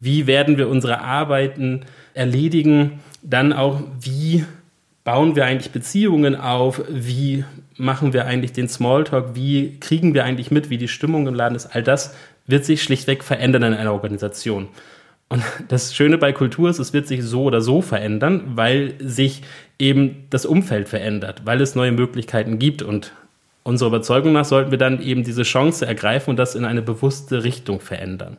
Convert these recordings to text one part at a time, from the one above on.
wie werden wir unsere Arbeiten erledigen, dann auch, wie bauen wir eigentlich Beziehungen auf, wie machen wir eigentlich den Smalltalk, wie kriegen wir eigentlich mit, wie die Stimmung im Laden ist, all das wird sich schlichtweg verändern in einer Organisation. Und das Schöne bei Kultur ist, es wird sich so oder so verändern, weil sich eben das Umfeld verändert, weil es neue Möglichkeiten gibt. Und unserer Überzeugung nach sollten wir dann eben diese Chance ergreifen und das in eine bewusste Richtung verändern.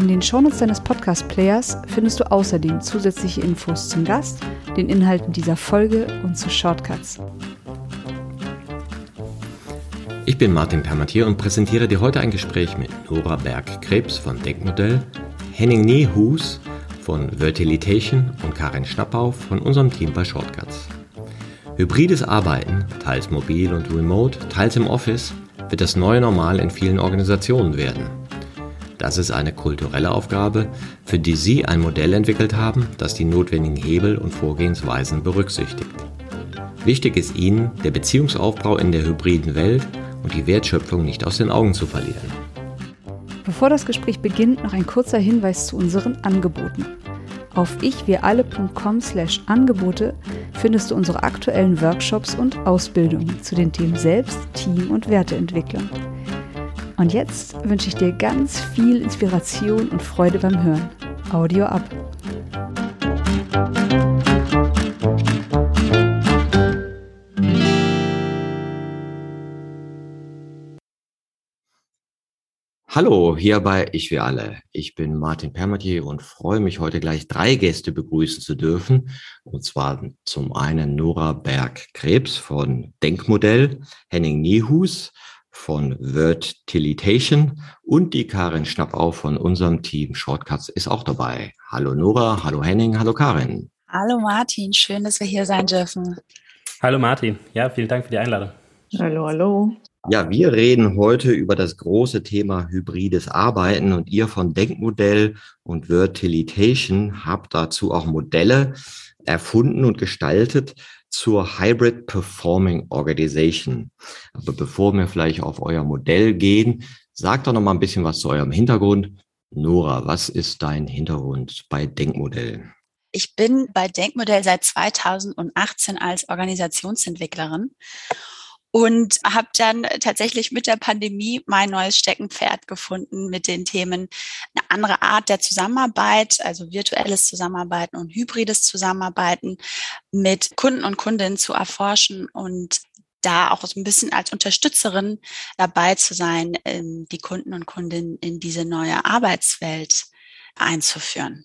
In den Shownotes deines Podcast-Players findest du außerdem zusätzliche Infos zum Gast, den Inhalten dieser Folge und zu Shortcuts. Ich bin Martin Permatier und präsentiere dir heute ein Gespräch mit Nora Berg-Krebs von Denkmodell, Henning Nehus von Vertilitation und Karin Schnappau von unserem Team bei Shortcuts. Hybrides Arbeiten, teils mobil und remote, teils im Office, wird das neue Normal in vielen Organisationen werden. Das ist eine kulturelle Aufgabe, für die Sie ein Modell entwickelt haben, das die notwendigen Hebel und Vorgehensweisen berücksichtigt. Wichtig ist Ihnen, der Beziehungsaufbau in der hybriden Welt und die Wertschöpfung nicht aus den Augen zu verlieren. Bevor das Gespräch beginnt, noch ein kurzer Hinweis zu unseren Angeboten. Auf ichwiralle.com/angebote findest du unsere aktuellen Workshops und Ausbildungen zu den Themen Selbst, Team und Werteentwicklung. Und jetzt wünsche ich dir ganz viel Inspiration und Freude beim Hören. Audio ab. Hallo, hier bei Ich wir alle. Ich bin Martin Permatier und freue mich heute gleich drei Gäste begrüßen zu dürfen. Und zwar zum einen Nora Berg-Krebs von Denkmodell, Henning Niehus von Vertilitation und die Karin Schnappau von unserem Team Shortcuts ist auch dabei. Hallo Nora, hallo Henning, hallo Karin. Hallo Martin, schön, dass wir hier sein dürfen. Hallo Martin, ja, vielen Dank für die Einladung. Hallo, hallo. Ja, wir reden heute über das große Thema hybrides Arbeiten und ihr von Denkmodell und Vertilitation habt dazu auch Modelle erfunden und gestaltet, zur Hybrid Performing Organization. Aber bevor wir vielleicht auf euer Modell gehen, sagt doch noch mal ein bisschen was zu eurem Hintergrund. Nora, was ist dein Hintergrund bei Denkmodell? Ich bin bei Denkmodell seit 2018 als Organisationsentwicklerin und habe dann tatsächlich mit der Pandemie mein neues Steckenpferd gefunden mit den Themen eine andere Art der Zusammenarbeit, also virtuelles Zusammenarbeiten und hybrides Zusammenarbeiten mit Kunden und Kundinnen zu erforschen und da auch so ein bisschen als Unterstützerin dabei zu sein, ähm, die Kunden und Kundinnen in diese neue Arbeitswelt einzuführen.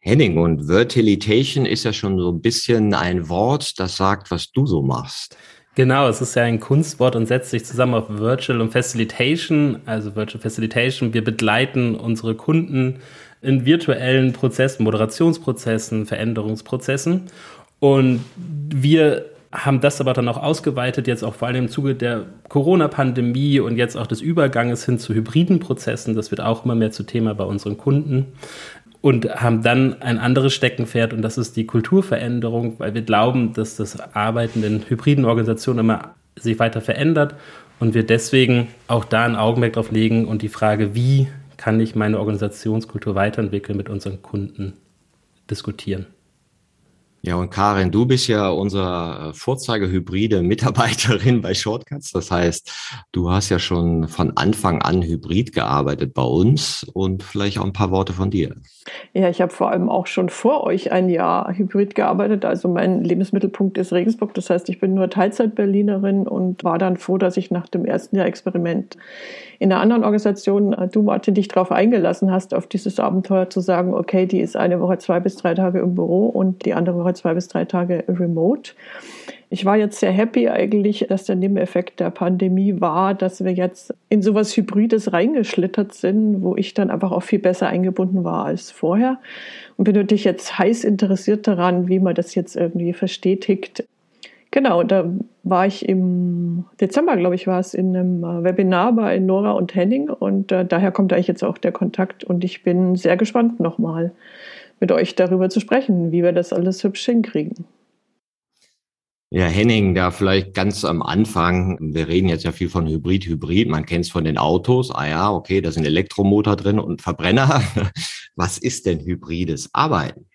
Henning, und Vertilitation ist ja schon so ein bisschen ein Wort, das sagt, was du so machst. Genau, es ist ja ein Kunstwort und setzt sich zusammen auf Virtual und Facilitation. Also Virtual Facilitation, wir begleiten unsere Kunden in virtuellen Prozessen, Moderationsprozessen, Veränderungsprozessen. Und wir haben das aber dann auch ausgeweitet, jetzt auch vor allem im Zuge der Corona-Pandemie und jetzt auch des Überganges hin zu hybriden Prozessen. Das wird auch immer mehr zu Thema bei unseren Kunden und haben dann ein anderes Steckenpferd und das ist die Kulturveränderung, weil wir glauben, dass das Arbeiten in hybriden Organisationen immer sich weiter verändert und wir deswegen auch da ein Augenmerk drauf legen und die Frage, wie kann ich meine Organisationskultur weiterentwickeln, mit unseren Kunden diskutieren. Ja, und Karin, du bist ja unsere äh, Vorzeigehybride Mitarbeiterin bei Shortcuts. Das heißt, du hast ja schon von Anfang an hybrid gearbeitet bei uns und vielleicht auch ein paar Worte von dir. Ja, ich habe vor allem auch schon vor euch ein Jahr hybrid gearbeitet. Also mein Lebensmittelpunkt ist Regensburg. Das heißt, ich bin nur Teilzeit-Berlinerin und war dann froh, dass ich nach dem ersten Jahr Experiment in einer anderen Organisation, äh, du Martin, dich darauf eingelassen hast, auf dieses Abenteuer zu sagen, okay, die ist eine Woche zwei bis drei Tage im Büro und die andere Woche zwei bis drei Tage remote. Ich war jetzt sehr happy eigentlich, dass der Nebeneffekt der Pandemie war, dass wir jetzt in sowas Hybrides reingeschlittert sind, wo ich dann einfach auch viel besser eingebunden war als vorher. Und bin natürlich jetzt heiß interessiert daran, wie man das jetzt irgendwie verstetigt. Genau, da war ich im Dezember, glaube ich, war es in einem äh, Webinar bei Nora und Henning und äh, daher kommt eigentlich jetzt auch der Kontakt und ich bin sehr gespannt nochmal mit euch darüber zu sprechen, wie wir das alles hübsch hinkriegen. Ja, Henning, da vielleicht ganz am Anfang, wir reden jetzt ja viel von Hybrid, Hybrid, man kennt es von den Autos, ah ja, okay, da sind Elektromotor drin und Verbrenner. Was ist denn hybrides Arbeiten?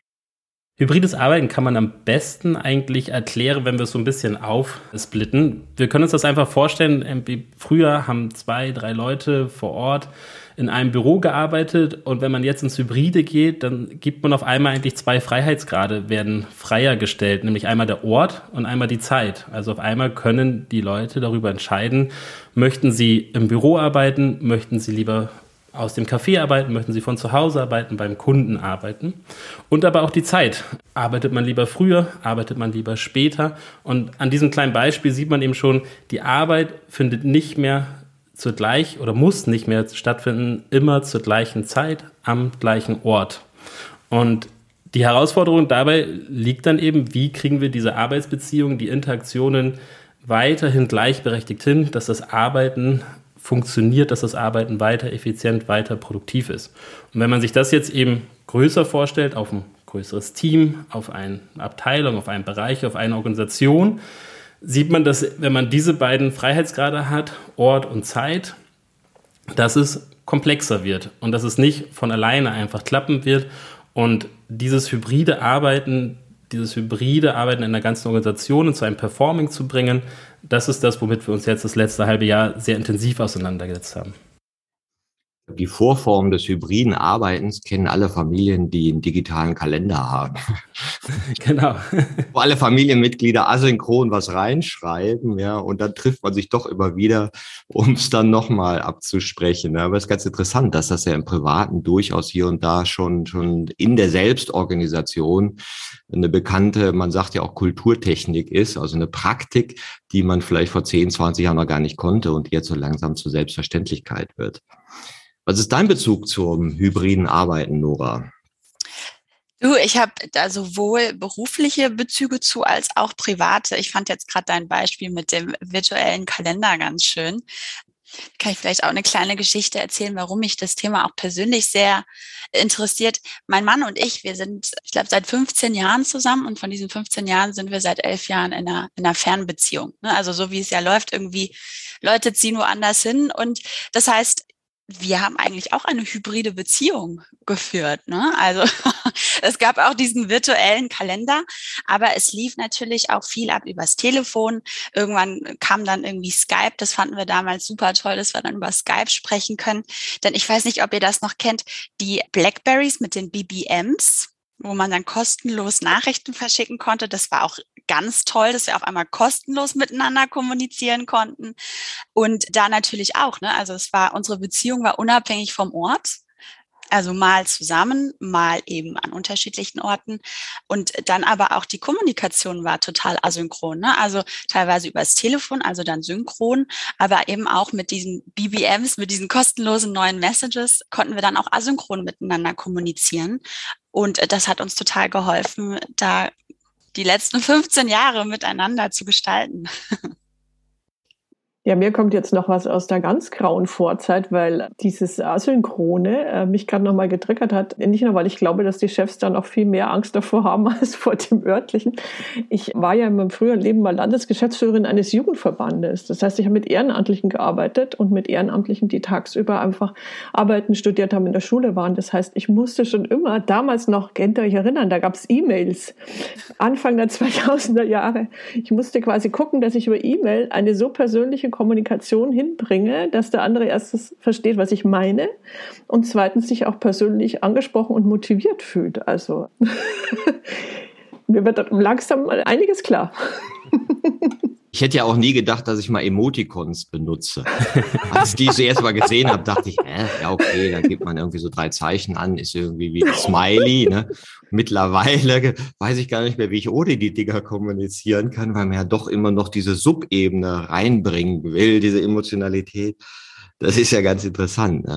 Hybrides Arbeiten kann man am besten eigentlich erklären, wenn wir es so ein bisschen aufsplitten. Wir können uns das einfach vorstellen, früher haben zwei, drei Leute vor Ort in einem Büro gearbeitet und wenn man jetzt ins Hybride geht, dann gibt man auf einmal eigentlich zwei Freiheitsgrade, werden freier gestellt, nämlich einmal der Ort und einmal die Zeit. Also auf einmal können die Leute darüber entscheiden, möchten sie im Büro arbeiten, möchten sie lieber aus dem Café arbeiten, möchten Sie von zu Hause arbeiten, beim Kunden arbeiten. Und aber auch die Zeit. Arbeitet man lieber früher, arbeitet man lieber später. Und an diesem kleinen Beispiel sieht man eben schon, die Arbeit findet nicht mehr zur gleich oder muss nicht mehr stattfinden, immer zur gleichen Zeit am gleichen Ort. Und die Herausforderung dabei liegt dann eben, wie kriegen wir diese Arbeitsbeziehungen, die Interaktionen weiterhin gleichberechtigt hin, dass das Arbeiten funktioniert, dass das Arbeiten weiter effizient, weiter produktiv ist. Und wenn man sich das jetzt eben größer vorstellt, auf ein größeres Team, auf eine Abteilung, auf einen Bereich, auf eine Organisation, sieht man, dass wenn man diese beiden Freiheitsgrade hat, Ort und Zeit, dass es komplexer wird und dass es nicht von alleine einfach klappen wird und dieses hybride Arbeiten, dieses hybride Arbeiten in der ganzen Organisation zu einem Performing zu bringen, das ist das, womit wir uns jetzt das letzte halbe Jahr sehr intensiv auseinandergesetzt haben. Die Vorform des hybriden Arbeitens kennen alle Familien, die einen digitalen Kalender haben. Genau. Wo alle Familienmitglieder asynchron was reinschreiben, ja, und dann trifft man sich doch immer wieder, um es dann nochmal abzusprechen. Aber es ist ganz interessant, dass das ja im Privaten durchaus hier und da schon, schon in der Selbstorganisation eine bekannte, man sagt ja auch Kulturtechnik ist, also eine Praktik, die man vielleicht vor 10, 20 Jahren noch gar nicht konnte und jetzt so langsam zur Selbstverständlichkeit wird. Was ist dein Bezug zum hybriden Arbeiten, Nora? Du, ich habe da sowohl berufliche Bezüge zu als auch private. Ich fand jetzt gerade dein Beispiel mit dem virtuellen Kalender ganz schön. Kann ich vielleicht auch eine kleine Geschichte erzählen, warum mich das Thema auch persönlich sehr interessiert. Mein Mann und ich, wir sind, ich glaube, seit 15 Jahren zusammen und von diesen 15 Jahren sind wir seit elf Jahren in einer, in einer Fernbeziehung. Ne? Also so wie es ja läuft, irgendwie Leute ziehen woanders hin. Und das heißt, wir haben eigentlich auch eine hybride Beziehung geführt. Ne? Also es gab auch diesen virtuellen Kalender, aber es lief natürlich auch viel ab übers Telefon. Irgendwann kam dann irgendwie Skype. Das fanden wir damals super toll, dass wir dann über Skype sprechen können. Denn ich weiß nicht, ob ihr das noch kennt, die Blackberries mit den BBMs wo man dann kostenlos Nachrichten verschicken konnte. Das war auch ganz toll, dass wir auf einmal kostenlos miteinander kommunizieren konnten. Und da natürlich auch, ne? Also es war, unsere Beziehung war unabhängig vom Ort. Also mal zusammen, mal eben an unterschiedlichen Orten. Und dann aber auch die Kommunikation war total asynchron. Ne? Also teilweise übers Telefon, also dann synchron, aber eben auch mit diesen BBMs, mit diesen kostenlosen neuen Messages konnten wir dann auch asynchron miteinander kommunizieren. Und das hat uns total geholfen, da die letzten 15 Jahre miteinander zu gestalten. Ja, mir kommt jetzt noch was aus der ganz grauen Vorzeit, weil dieses Asynchrone äh, mich gerade nochmal getriggert hat. Nicht nur, weil ich glaube, dass die Chefs da noch viel mehr Angst davor haben als vor dem örtlichen. Ich war ja in meinem früheren Leben mal Landesgeschäftsführerin eines Jugendverbandes. Das heißt, ich habe mit Ehrenamtlichen gearbeitet und mit Ehrenamtlichen, die tagsüber einfach arbeiten, studiert haben, in der Schule waren. Das heißt, ich musste schon immer, damals noch, könnt ihr euch erinnern, da gab es E-Mails, Anfang der 2000er Jahre. Ich musste quasi gucken, dass ich über E-Mail eine so persönliche Kommunikation hinbringe, dass der andere erstens versteht, was ich meine und zweitens sich auch persönlich angesprochen und motiviert fühlt. Also mir wird langsam einiges klar. Ich hätte ja auch nie gedacht, dass ich mal Emoticons benutze. Als ich die zuerst mal gesehen habe, dachte ich, äh, ja, okay, dann gibt man irgendwie so drei Zeichen an, ist irgendwie wie ein Smiley. Ne? Mittlerweile weiß ich gar nicht mehr, wie ich ohne die Dinger kommunizieren kann, weil man ja doch immer noch diese Subebene reinbringen will, diese Emotionalität. Das ist ja ganz interessant.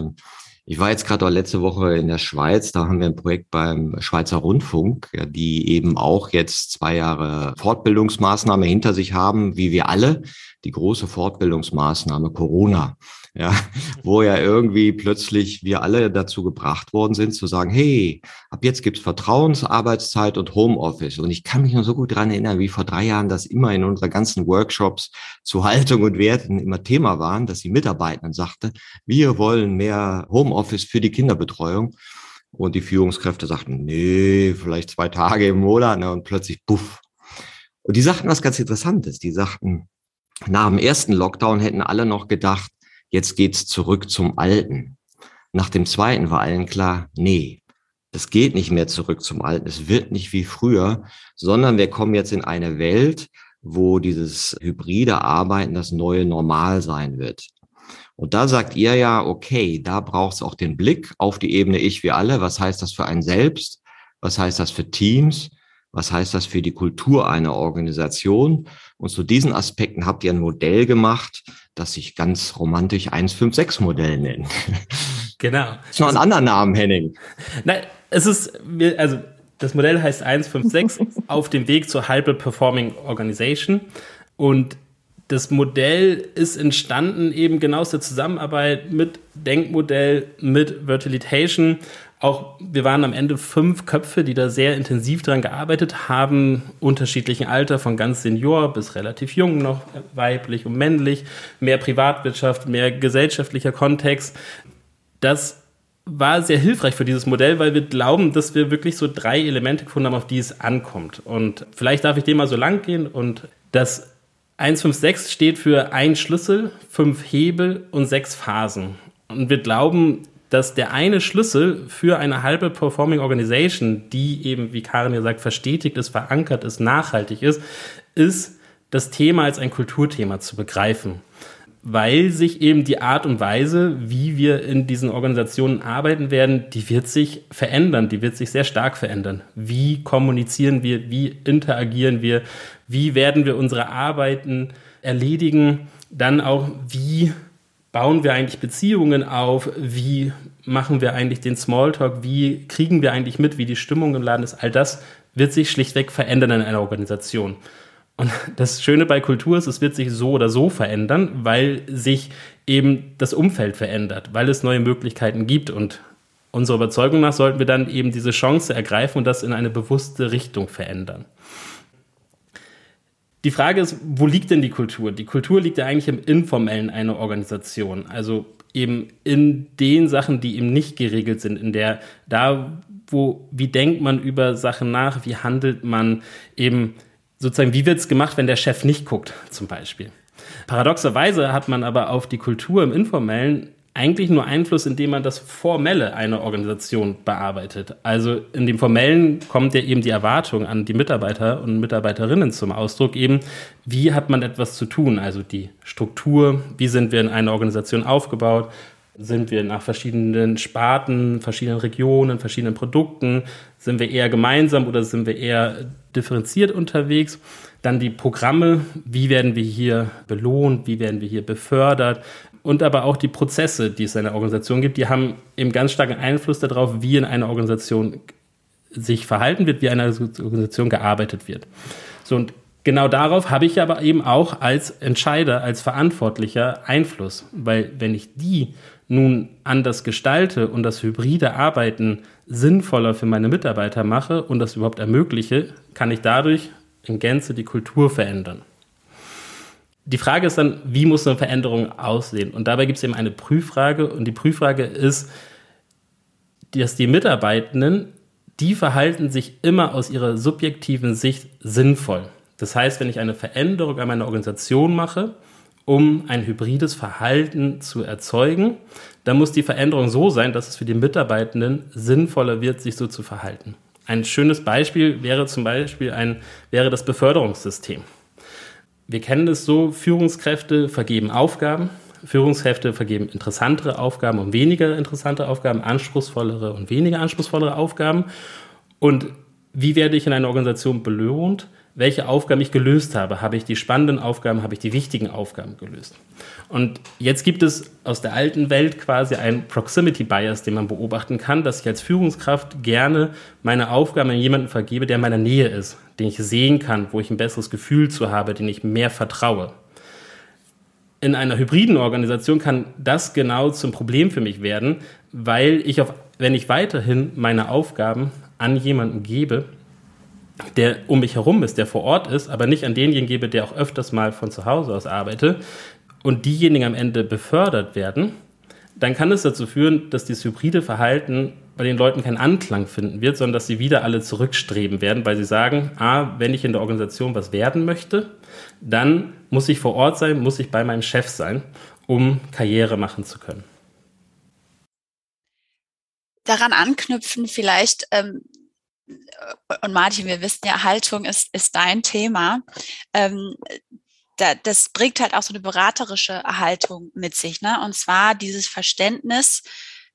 Ich war jetzt gerade letzte Woche in der Schweiz, da haben wir ein Projekt beim Schweizer Rundfunk, die eben auch jetzt zwei Jahre Fortbildungsmaßnahme hinter sich haben, wie wir alle, die große Fortbildungsmaßnahme Corona ja, wo ja irgendwie plötzlich wir alle dazu gebracht worden sind zu sagen, hey, ab jetzt gibt's Vertrauensarbeitszeit und Homeoffice. Und ich kann mich noch so gut dran erinnern, wie vor drei Jahren das immer in unseren ganzen Workshops zu Haltung und Werten immer Thema waren, dass die Mitarbeitenden sagte, wir wollen mehr Homeoffice für die Kinderbetreuung. Und die Führungskräfte sagten, nee, vielleicht zwei Tage im Monat. Ne, und plötzlich, puff. Und die sagten was ganz Interessantes. Die sagten, nach dem ersten Lockdown hätten alle noch gedacht, jetzt geht's zurück zum Alten. Nach dem zweiten war allen klar, nee, das geht nicht mehr zurück zum Alten. Es wird nicht wie früher, sondern wir kommen jetzt in eine Welt, wo dieses hybride Arbeiten das neue Normal sein wird. Und da sagt ihr ja, okay, da braucht es auch den Blick auf die Ebene Ich, wir alle. Was heißt das für ein Selbst? Was heißt das für Teams? Was heißt das für die Kultur einer Organisation? Und zu diesen Aspekten habt ihr ein Modell gemacht, das sich ganz romantisch 156-Modell nennt. Genau. Ist noch ein anderer Namen, Henning. Nein, es ist, also das Modell heißt 156 auf dem Weg zur Hyper Performing Organization. Und das Modell ist entstanden eben genau aus der Zusammenarbeit mit Denkmodell, mit Virtualization auch wir waren am Ende fünf Köpfe, die da sehr intensiv dran gearbeitet haben, unterschiedlichen Alter, von ganz senior bis relativ jung noch, weiblich und männlich, mehr Privatwirtschaft, mehr gesellschaftlicher Kontext. Das war sehr hilfreich für dieses Modell, weil wir glauben, dass wir wirklich so drei Elemente gefunden haben, auf die es ankommt. Und vielleicht darf ich dem mal so lang gehen und das 156 steht für ein Schlüssel, fünf Hebel und sechs Phasen. Und wir glauben, dass der eine Schlüssel für eine halbe Performing Organization, die eben, wie Karin ja sagt, verstetigt ist, verankert ist, nachhaltig ist, ist, das Thema als ein Kulturthema zu begreifen. Weil sich eben die Art und Weise, wie wir in diesen Organisationen arbeiten werden, die wird sich verändern, die wird sich sehr stark verändern. Wie kommunizieren wir, wie interagieren wir, wie werden wir unsere Arbeiten erledigen, dann auch, wie bauen wir eigentlich Beziehungen auf? Wie machen wir eigentlich den Smalltalk? Wie kriegen wir eigentlich mit, wie die Stimmung im Laden ist? All das wird sich schlichtweg verändern in einer Organisation. Und das Schöne bei Kultur ist, es wird sich so oder so verändern, weil sich eben das Umfeld verändert, weil es neue Möglichkeiten gibt. Und unserer Überzeugung nach sollten wir dann eben diese Chance ergreifen und das in eine bewusste Richtung verändern. Die Frage ist, wo liegt denn die Kultur? Die Kultur liegt ja eigentlich im Informellen einer Organisation. Also eben in den Sachen, die eben nicht geregelt sind, in der, da, wo, wie denkt man über Sachen nach, wie handelt man eben sozusagen, wie wird es gemacht, wenn der Chef nicht guckt, zum Beispiel. Paradoxerweise hat man aber auf die Kultur im Informellen eigentlich nur Einfluss, indem man das Formelle einer Organisation bearbeitet. Also in dem Formellen kommt ja eben die Erwartung an die Mitarbeiter und Mitarbeiterinnen zum Ausdruck, eben wie hat man etwas zu tun, also die Struktur, wie sind wir in einer Organisation aufgebaut, sind wir nach verschiedenen Sparten, verschiedenen Regionen, verschiedenen Produkten, sind wir eher gemeinsam oder sind wir eher differenziert unterwegs? Dann die Programme, wie werden wir hier belohnt, wie werden wir hier befördert, und aber auch die Prozesse, die es in einer Organisation gibt, die haben eben ganz starken Einfluss darauf, wie in einer Organisation sich verhalten wird, wie in einer Organisation gearbeitet wird. So und genau darauf habe ich aber eben auch als Entscheider, als Verantwortlicher Einfluss, weil wenn ich die nun anders gestalte und das hybride Arbeiten sinnvoller für meine Mitarbeiter mache und das überhaupt ermögliche, kann ich dadurch in Gänze die Kultur verändern die Frage ist dann, wie muss eine Veränderung aussehen? Und dabei gibt es eben eine Prüffrage und die Prüffrage ist, dass die Mitarbeitenden, die verhalten sich immer aus ihrer subjektiven Sicht sinnvoll. Das heißt, wenn ich eine Veränderung an meiner Organisation mache, um ein hybrides Verhalten zu erzeugen, dann muss die Veränderung so sein, dass es für die Mitarbeitenden sinnvoller wird, sich so zu verhalten. Ein schönes Beispiel wäre zum Beispiel ein, wäre das Beförderungssystem wir kennen es so, Führungskräfte vergeben Aufgaben, Führungskräfte vergeben interessantere Aufgaben und weniger interessante Aufgaben, anspruchsvollere und weniger anspruchsvollere Aufgaben. Und wie werde ich in einer Organisation belohnt? Welche Aufgaben ich gelöst habe. Habe ich die spannenden Aufgaben, habe ich die wichtigen Aufgaben gelöst. Und jetzt gibt es aus der alten Welt quasi einen Proximity Bias, den man beobachten kann, dass ich als Führungskraft gerne meine Aufgaben an jemanden vergebe, der in meiner Nähe ist, den ich sehen kann, wo ich ein besseres Gefühl zu habe, den ich mehr vertraue. In einer hybriden Organisation kann das genau zum Problem für mich werden, weil ich auf, wenn ich weiterhin meine Aufgaben an jemanden gebe, der um mich herum ist, der vor Ort ist, aber nicht an denjenigen gebe, der auch öfters mal von zu Hause aus arbeite und diejenigen am Ende befördert werden, dann kann es dazu führen, dass dieses hybride Verhalten bei den Leuten keinen Anklang finden wird, sondern dass sie wieder alle zurückstreben werden, weil sie sagen, ah, wenn ich in der Organisation was werden möchte, dann muss ich vor Ort sein, muss ich bei meinem Chef sein, um Karriere machen zu können. Daran anknüpfen vielleicht, ähm, und Martin, wir wissen ja, Haltung ist, ist dein Thema. Ähm, da, das bringt halt auch so eine beraterische Haltung mit sich. Ne? Und zwar dieses Verständnis,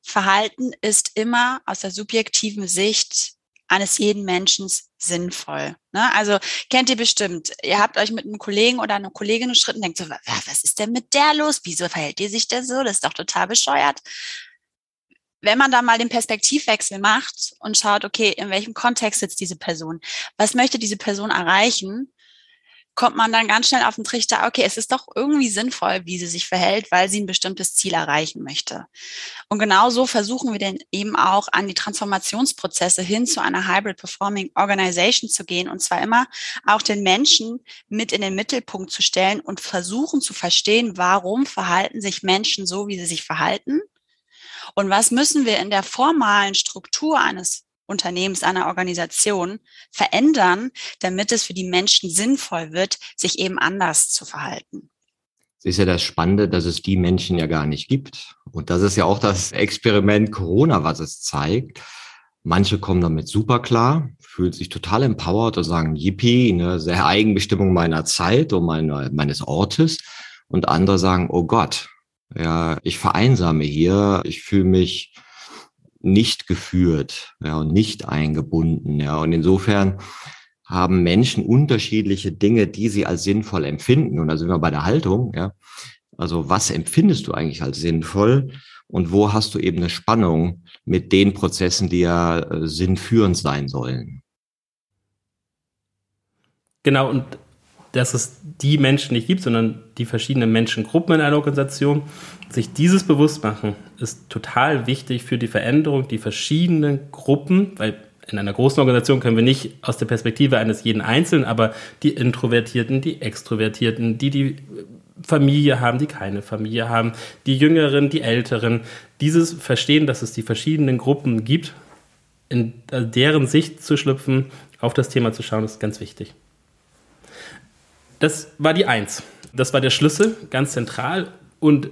Verhalten ist immer aus der subjektiven Sicht eines jeden Menschen sinnvoll. Ne? Also kennt ihr bestimmt, ihr habt euch mit einem Kollegen oder einer Kollegin gestritten und denkt so, was ist denn mit der los? Wieso verhält die sich denn so? Das ist doch total bescheuert wenn man da mal den Perspektivwechsel macht und schaut, okay, in welchem Kontext sitzt diese Person? Was möchte diese Person erreichen? Kommt man dann ganz schnell auf den Trichter, okay, es ist doch irgendwie sinnvoll, wie sie sich verhält, weil sie ein bestimmtes Ziel erreichen möchte. Und genau so versuchen wir dann eben auch an die Transformationsprozesse hin zu einer Hybrid Performing Organization zu gehen und zwar immer auch den Menschen mit in den Mittelpunkt zu stellen und versuchen zu verstehen, warum verhalten sich Menschen so, wie sie sich verhalten und was müssen wir in der formalen Struktur eines Unternehmens, einer Organisation verändern, damit es für die Menschen sinnvoll wird, sich eben anders zu verhalten? Es ist ja das Spannende, dass es die Menschen ja gar nicht gibt. Und das ist ja auch das Experiment Corona, was es zeigt. Manche kommen damit super klar, fühlen sich total empowered und sagen, yippie, eine sehr Eigenbestimmung meiner Zeit und meine, meines Ortes. Und andere sagen, oh Gott, ja, ich vereinsame hier, ich fühle mich nicht geführt ja, und nicht eingebunden. Ja, und insofern haben Menschen unterschiedliche Dinge, die sie als sinnvoll empfinden. Und da sind wir bei der Haltung. Ja. Also was empfindest du eigentlich als sinnvoll? Und wo hast du eben eine Spannung mit den Prozessen, die ja äh, sinnführend sein sollen? Genau, und dass es die Menschen nicht gibt, sondern die verschiedenen Menschengruppen in einer Organisation. Sich dieses bewusst machen, ist total wichtig für die Veränderung, die verschiedenen Gruppen, weil in einer großen Organisation können wir nicht aus der Perspektive eines jeden Einzelnen, aber die Introvertierten, die Extrovertierten, die die Familie haben, die keine Familie haben, die Jüngeren, die Älteren, dieses Verstehen, dass es die verschiedenen Gruppen gibt, in deren Sicht zu schlüpfen, auf das Thema zu schauen, ist ganz wichtig. Das war die Eins. Das war der Schlüssel, ganz zentral. Und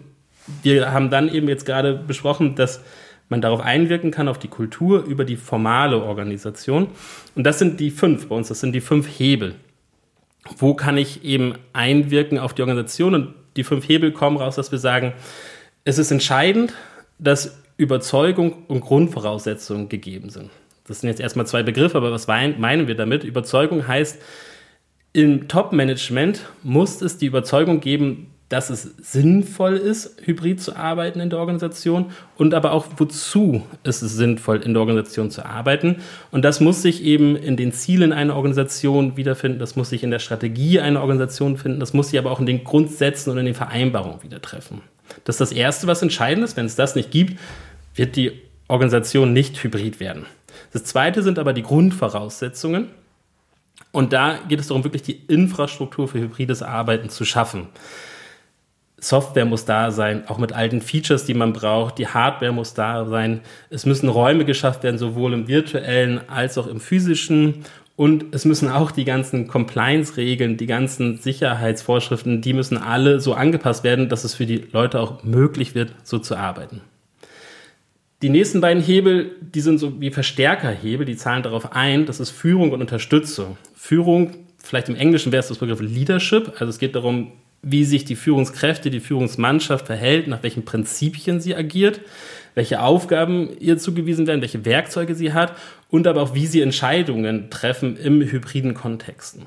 wir haben dann eben jetzt gerade besprochen, dass man darauf einwirken kann, auf die Kultur über die formale Organisation. Und das sind die fünf bei uns, das sind die fünf Hebel. Wo kann ich eben einwirken auf die Organisation? Und die fünf Hebel kommen raus, dass wir sagen, es ist entscheidend, dass Überzeugung und Grundvoraussetzungen gegeben sind. Das sind jetzt erstmal zwei Begriffe, aber was meinen wir damit? Überzeugung heißt, im Top-Management muss es die Überzeugung geben, dass es sinnvoll ist, hybrid zu arbeiten in der Organisation und aber auch, wozu ist es sinnvoll, in der Organisation zu arbeiten. Und das muss sich eben in den Zielen einer Organisation wiederfinden, das muss sich in der Strategie einer Organisation finden, das muss sich aber auch in den Grundsätzen und in den Vereinbarungen wieder treffen. Das ist das Erste, was entscheidend ist. Wenn es das nicht gibt, wird die Organisation nicht hybrid werden. Das Zweite sind aber die Grundvoraussetzungen. Und da geht es darum, wirklich die Infrastruktur für hybrides Arbeiten zu schaffen. Software muss da sein, auch mit alten Features, die man braucht. Die Hardware muss da sein. Es müssen Räume geschafft werden, sowohl im virtuellen als auch im physischen. Und es müssen auch die ganzen Compliance-Regeln, die ganzen Sicherheitsvorschriften, die müssen alle so angepasst werden, dass es für die Leute auch möglich wird, so zu arbeiten. Die nächsten beiden Hebel, die sind so wie Verstärkerhebel, die zahlen darauf ein, das ist Führung und Unterstützung. Führung vielleicht im Englischen wäre es das Begriff Leadership. Also es geht darum, wie sich die Führungskräfte, die Führungsmannschaft verhält, nach welchen Prinzipien sie agiert, welche Aufgaben ihr zugewiesen werden, welche Werkzeuge sie hat und aber auch, wie sie Entscheidungen treffen im hybriden Kontexten.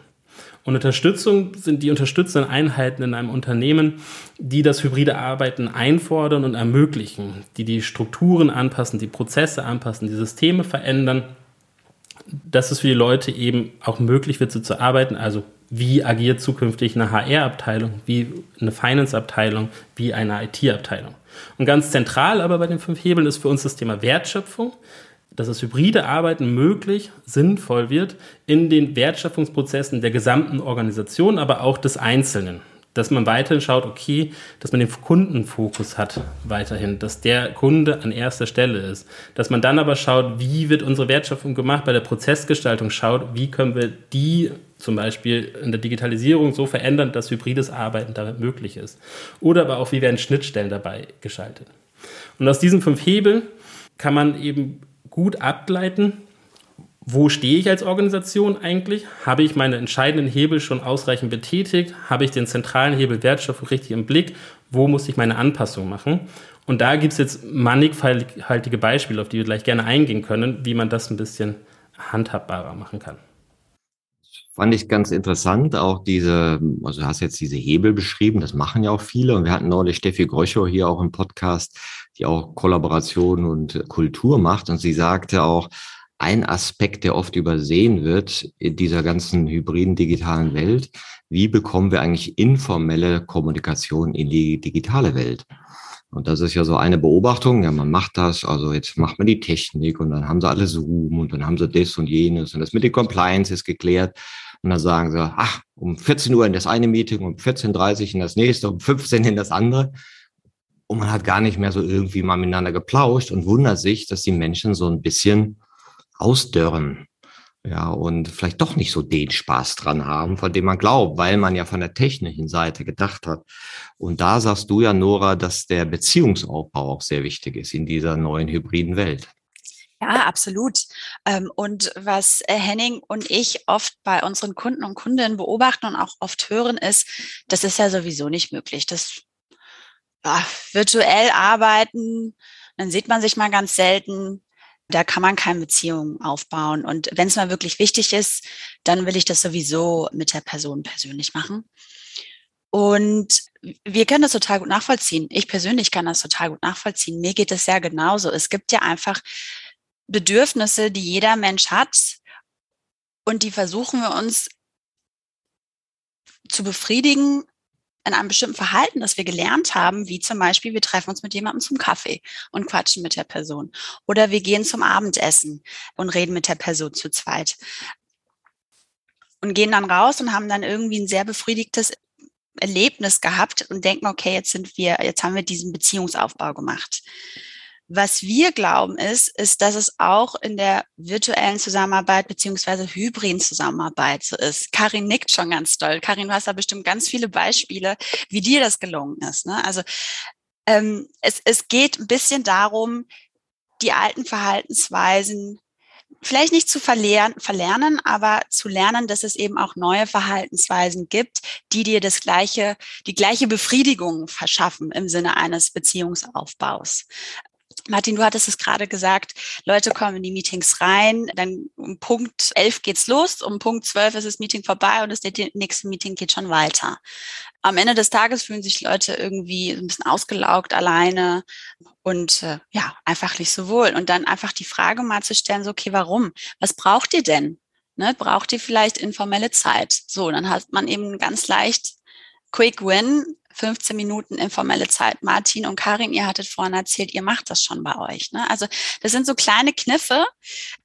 Und Unterstützung sind die unterstützenden Einheiten in einem Unternehmen, die das hybride Arbeiten einfordern und ermöglichen, die die Strukturen anpassen, die Prozesse anpassen, die Systeme verändern, dass es für die Leute eben auch möglich wird, so zu arbeiten. Also wie agiert zukünftig eine HR-Abteilung, wie eine Finance-Abteilung, wie eine IT-Abteilung. Und ganz zentral aber bei den fünf Hebeln ist für uns das Thema Wertschöpfung dass das hybride Arbeiten möglich, sinnvoll wird in den Wertschöpfungsprozessen der gesamten Organisation, aber auch des Einzelnen. Dass man weiterhin schaut, okay, dass man den Kundenfokus hat weiterhin, dass der Kunde an erster Stelle ist. Dass man dann aber schaut, wie wird unsere Wertschöpfung gemacht, bei der Prozessgestaltung schaut, wie können wir die zum Beispiel in der Digitalisierung so verändern, dass hybrides Arbeiten damit möglich ist. Oder aber auch, wie werden Schnittstellen dabei geschaltet. Und aus diesen fünf Hebeln kann man eben gut ableiten, wo stehe ich als Organisation eigentlich? Habe ich meine entscheidenden Hebel schon ausreichend betätigt? Habe ich den zentralen Hebel Wertstoff richtig im Blick? Wo muss ich meine Anpassung machen? Und da gibt es jetzt mannigfaltige Beispiele, auf die wir gleich gerne eingehen können, wie man das ein bisschen handhabbarer machen kann. Fand ich ganz interessant, auch diese, also du hast jetzt diese Hebel beschrieben, das machen ja auch viele. Und wir hatten neulich Steffi Gröchow hier auch im Podcast, die auch Kollaboration und Kultur macht. Und sie sagte auch, ein Aspekt, der oft übersehen wird in dieser ganzen hybriden digitalen Welt, wie bekommen wir eigentlich informelle Kommunikation in die digitale Welt? Und das ist ja so eine Beobachtung, ja, man macht das, also jetzt macht man die Technik und dann haben sie alle Zoom und dann haben sie das und jenes und das mit den Compliance ist geklärt. Und dann sagen sie, ach, um 14 Uhr in das eine Meeting, um 14.30 Uhr in das nächste, um 15 Uhr in das andere. Und man hat gar nicht mehr so irgendwie mal miteinander geplauscht und wundert sich, dass die Menschen so ein bisschen ausdörren. Ja, und vielleicht doch nicht so den Spaß dran haben, von dem man glaubt, weil man ja von der technischen Seite gedacht hat. Und da sagst du ja, Nora, dass der Beziehungsaufbau auch sehr wichtig ist in dieser neuen hybriden Welt. Ja, absolut. Ähm, und was äh, Henning und ich oft bei unseren Kunden und Kundinnen beobachten und auch oft hören, ist, das ist ja sowieso nicht möglich. Das ja, virtuell arbeiten, dann sieht man sich mal ganz selten. Da kann man keine Beziehung aufbauen. Und wenn es mal wirklich wichtig ist, dann will ich das sowieso mit der Person persönlich machen. Und wir können das total gut nachvollziehen. Ich persönlich kann das total gut nachvollziehen. Mir geht es ja genauso. Es gibt ja einfach Bedürfnisse, die jeder Mensch hat. Und die versuchen wir uns zu befriedigen in einem bestimmten Verhalten, das wir gelernt haben, wie zum Beispiel, wir treffen uns mit jemandem zum Kaffee und quatschen mit der Person. Oder wir gehen zum Abendessen und reden mit der Person zu zweit. Und gehen dann raus und haben dann irgendwie ein sehr befriedigtes Erlebnis gehabt und denken, okay, jetzt sind wir, jetzt haben wir diesen Beziehungsaufbau gemacht. Was wir glauben ist, ist, dass es auch in der virtuellen Zusammenarbeit beziehungsweise hybriden Zusammenarbeit so ist. Karin nickt schon ganz doll. Karin, du hast da bestimmt ganz viele Beispiele, wie dir das gelungen ist. Ne? Also ähm, es, es geht ein bisschen darum, die alten Verhaltensweisen vielleicht nicht zu verlernen, verlernen, aber zu lernen, dass es eben auch neue Verhaltensweisen gibt, die dir das gleiche, die gleiche Befriedigung verschaffen im Sinne eines Beziehungsaufbaus. Martin, du hattest es gerade gesagt, Leute kommen in die Meetings rein, dann um Punkt 11 geht's los, um Punkt 12 ist das Meeting vorbei und das nächste Meeting geht schon weiter. Am Ende des Tages fühlen sich Leute irgendwie ein bisschen ausgelaugt alleine und äh, ja, einfach nicht so wohl. Und dann einfach die Frage mal zu stellen, so, okay, warum? Was braucht ihr denn? Ne, braucht ihr vielleicht informelle Zeit? So, dann hat man eben ganz leicht Quick Win, 15 Minuten informelle Zeit. Martin und Karin, ihr hattet vorhin erzählt, ihr macht das schon bei euch. Ne? Also das sind so kleine Kniffe,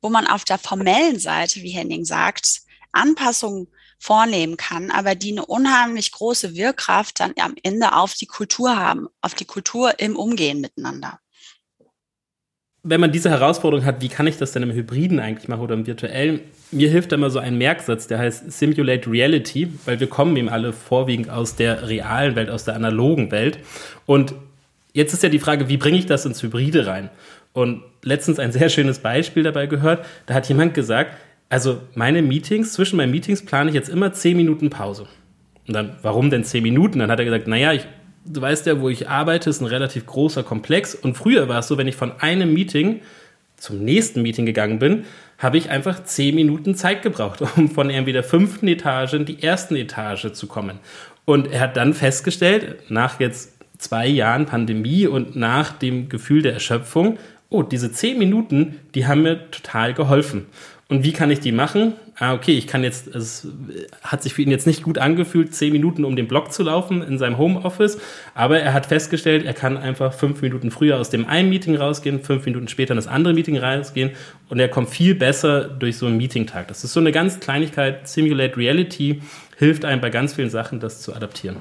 wo man auf der formellen Seite, wie Henning sagt, Anpassungen vornehmen kann, aber die eine unheimlich große Wirkkraft dann am Ende auf die Kultur haben, auf die Kultur im Umgehen miteinander wenn man diese Herausforderung hat, wie kann ich das denn im Hybriden eigentlich machen oder im virtuellen? Mir hilft immer so ein Merksatz, der heißt Simulate Reality, weil wir kommen eben alle vorwiegend aus der realen Welt, aus der analogen Welt. Und jetzt ist ja die Frage, wie bringe ich das ins Hybride rein? Und letztens ein sehr schönes Beispiel dabei gehört. Da hat jemand gesagt, Also meine Meetings, zwischen meinen Meetings plane ich jetzt immer zehn Minuten Pause. Und dann, warum denn zehn Minuten? Dann hat er gesagt, naja, ich, du weißt ja, wo ich arbeite, ist ein relativ großer Komplex. Und früher war es so, wenn ich von einem Meeting zum nächsten Meeting gegangen bin, habe ich einfach zehn Minuten Zeit gebraucht, um von irgendwie der fünften Etage in die ersten Etage zu kommen. Und er hat dann festgestellt, nach jetzt zwei Jahren Pandemie und nach dem Gefühl der Erschöpfung, oh, diese zehn Minuten, die haben mir total geholfen. Und wie kann ich die machen? Ah, okay, ich kann jetzt, es hat sich für ihn jetzt nicht gut angefühlt, zehn Minuten um den Block zu laufen in seinem Homeoffice, aber er hat festgestellt, er kann einfach fünf Minuten früher aus dem einen Meeting rausgehen, fünf Minuten später in das andere Meeting rausgehen und er kommt viel besser durch so einen Meeting-Tag. Das ist so eine ganz Kleinigkeit, Simulate Reality hilft einem bei ganz vielen Sachen, das zu adaptieren.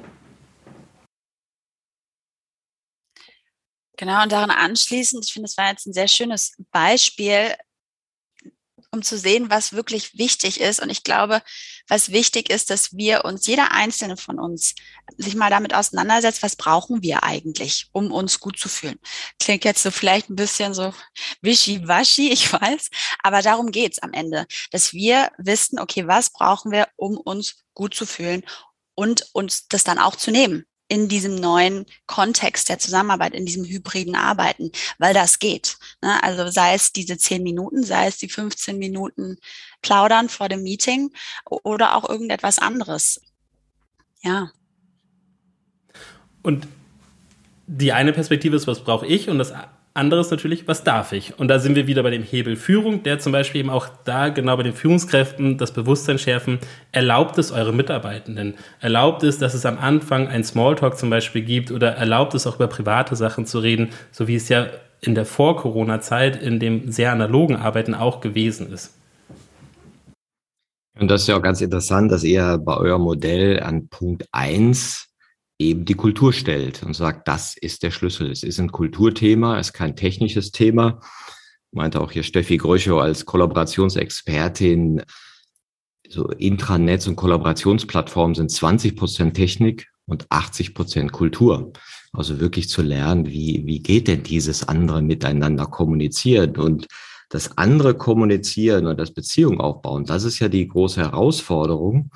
Genau, und daran anschließend, ich finde, das war jetzt ein sehr schönes Beispiel, um zu sehen, was wirklich wichtig ist. Und ich glaube, was wichtig ist, dass wir uns, jeder einzelne von uns, sich mal damit auseinandersetzt, was brauchen wir eigentlich, um uns gut zu fühlen. Klingt jetzt so vielleicht ein bisschen so wischiwaschi, ich weiß, aber darum geht's am Ende, dass wir wissen, okay, was brauchen wir, um uns gut zu fühlen und uns das dann auch zu nehmen in diesem neuen Kontext der Zusammenarbeit, in diesem hybriden Arbeiten, weil das geht. Ne? Also sei es diese zehn Minuten, sei es die 15 Minuten plaudern vor dem Meeting oder auch irgendetwas anderes. Ja. Und die eine Perspektive ist, was brauche ich? Und das anderes natürlich, was darf ich? Und da sind wir wieder bei dem Hebel Führung, der zum Beispiel eben auch da genau bei den Führungskräften das Bewusstsein schärfen, erlaubt es eure Mitarbeitenden, erlaubt es, dass es am Anfang ein Smalltalk zum Beispiel gibt oder erlaubt es auch über private Sachen zu reden, so wie es ja in der Vor-Corona-Zeit in dem sehr analogen Arbeiten auch gewesen ist. Und das ist ja auch ganz interessant, dass ihr bei eurem Modell an Punkt 1 eben die Kultur stellt und sagt, das ist der Schlüssel. Es ist ein Kulturthema, es ist kein technisches Thema. Meinte auch hier Steffi Gröchow als Kollaborationsexpertin, so Intranets und Kollaborationsplattformen sind 20 Prozent Technik und 80 Prozent Kultur. Also wirklich zu lernen, wie, wie geht denn dieses andere miteinander kommunizieren und das andere kommunizieren und das Beziehung aufbauen. Das ist ja die große Herausforderung.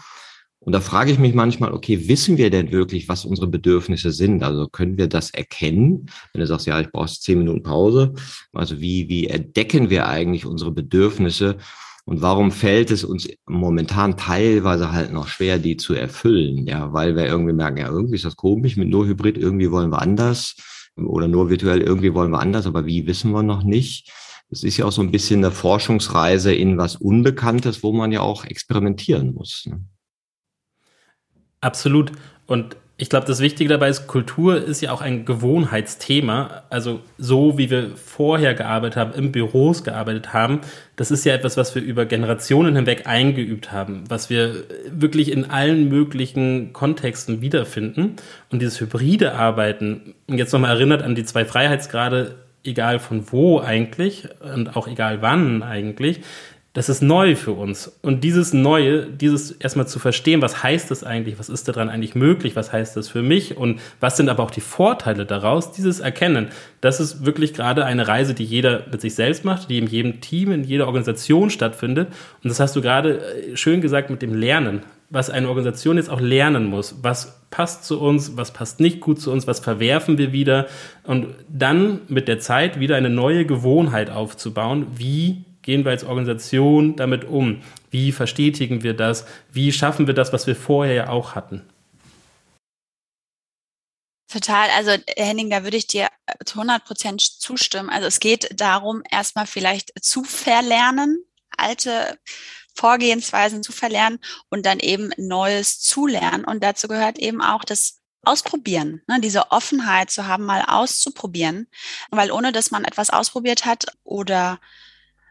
Und da frage ich mich manchmal, okay, wissen wir denn wirklich, was unsere Bedürfnisse sind? Also können wir das erkennen? Wenn du sagst, ja, ich brauche zehn Minuten Pause. Also wie, wie entdecken wir eigentlich unsere Bedürfnisse? Und warum fällt es uns momentan teilweise halt noch schwer, die zu erfüllen? Ja, weil wir irgendwie merken, ja, irgendwie ist das komisch mit nur Hybrid, irgendwie wollen wir anders oder nur virtuell, irgendwie wollen wir anders, aber wie wissen wir noch nicht? Es ist ja auch so ein bisschen eine Forschungsreise in was Unbekanntes, wo man ja auch experimentieren muss. Ne? Absolut. Und ich glaube, das Wichtige dabei ist, Kultur ist ja auch ein Gewohnheitsthema. Also so wie wir vorher gearbeitet haben, im Büros gearbeitet haben, das ist ja etwas, was wir über Generationen hinweg eingeübt haben, was wir wirklich in allen möglichen Kontexten wiederfinden. Und dieses hybride Arbeiten, jetzt nochmal erinnert an die zwei Freiheitsgrade, egal von wo eigentlich und auch egal wann eigentlich, das ist neu für uns. Und dieses Neue, dieses erstmal zu verstehen, was heißt das eigentlich, was ist daran eigentlich möglich, was heißt das für mich und was sind aber auch die Vorteile daraus, dieses Erkennen, das ist wirklich gerade eine Reise, die jeder mit sich selbst macht, die in jedem Team, in jeder Organisation stattfindet. Und das hast du gerade äh, schön gesagt mit dem Lernen, was eine Organisation jetzt auch lernen muss. Was passt zu uns, was passt nicht gut zu uns, was verwerfen wir wieder und dann mit der Zeit wieder eine neue Gewohnheit aufzubauen, wie gehen wir als Organisation damit um? Wie verstetigen wir das? Wie schaffen wir das, was wir vorher ja auch hatten? Total. Also Henning, da würde ich dir zu 100 Prozent zustimmen. Also es geht darum, erstmal vielleicht zu verlernen, alte Vorgehensweisen zu verlernen und dann eben Neues zu lernen. Und dazu gehört eben auch das Ausprobieren, ne, diese Offenheit zu haben, mal auszuprobieren. Weil ohne dass man etwas ausprobiert hat oder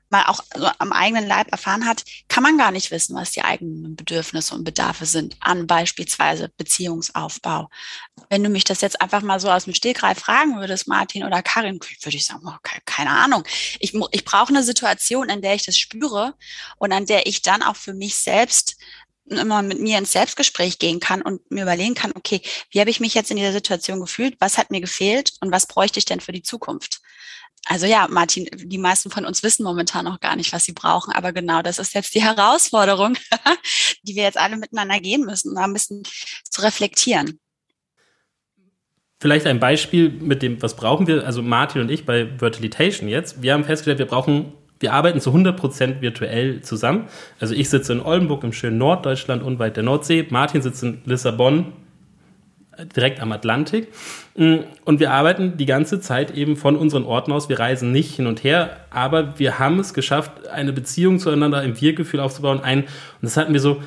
mal auch so am eigenen Leib erfahren hat, kann man gar nicht wissen, was die eigenen Bedürfnisse und Bedarfe sind an beispielsweise Beziehungsaufbau. Wenn du mich das jetzt einfach mal so aus dem Stegreif fragen würdest, Martin oder Karin, würde ich sagen, okay, keine Ahnung. Ich, ich brauche eine Situation, in der ich das spüre und an der ich dann auch für mich selbst immer mit mir ins Selbstgespräch gehen kann und mir überlegen kann, okay, wie habe ich mich jetzt in dieser Situation gefühlt? Was hat mir gefehlt und was bräuchte ich denn für die Zukunft? Also ja, Martin, die meisten von uns wissen momentan noch gar nicht, was sie brauchen, aber genau das ist jetzt die Herausforderung, die wir jetzt alle miteinander gehen müssen, um ein bisschen zu reflektieren. Vielleicht ein Beispiel mit dem, was brauchen wir, also Martin und ich bei Virtualitation jetzt. Wir haben festgestellt, wir brauchen, wir arbeiten zu 100% virtuell zusammen. Also ich sitze in Oldenburg im schönen Norddeutschland unweit der Nordsee. Martin sitzt in Lissabon direkt am Atlantik. Und wir arbeiten die ganze Zeit eben von unseren Orten aus. Wir reisen nicht hin und her, aber wir haben es geschafft, eine Beziehung zueinander, ein Wir-Gefühl aufzubauen. Ein, und das hatten wir so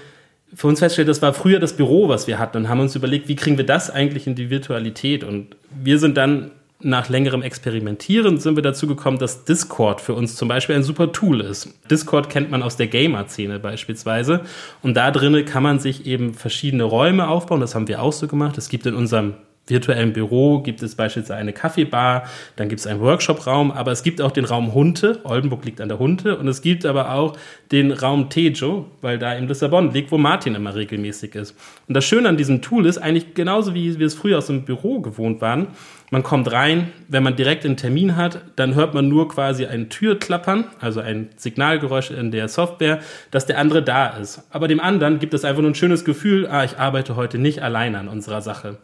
für uns festgestellt, das war früher das Büro, was wir hatten und haben uns überlegt, wie kriegen wir das eigentlich in die Virtualität? Und wir sind dann nach längerem Experimentieren sind wir dazu gekommen, dass Discord für uns zum Beispiel ein super Tool ist. Discord kennt man aus der Gamer-Szene beispielsweise. Und da drinnen kann man sich eben verschiedene Räume aufbauen. Das haben wir auch so gemacht. Es gibt in unserem virtuellen Büro gibt es beispielsweise eine Kaffeebar, dann gibt es einen Workshop-Raum, aber es gibt auch den Raum Hunte, Oldenburg liegt an der Hunte, und es gibt aber auch den Raum Tejo, weil da in Lissabon liegt, wo Martin immer regelmäßig ist. Und das Schöne an diesem Tool ist eigentlich genauso, wie wir es früher aus dem Büro gewohnt waren. Man kommt rein, wenn man direkt einen Termin hat, dann hört man nur quasi ein Türklappern, also ein Signalgeräusch in der Software, dass der andere da ist. Aber dem anderen gibt es einfach nur ein schönes Gefühl, ah, ich arbeite heute nicht alleine an unserer Sache.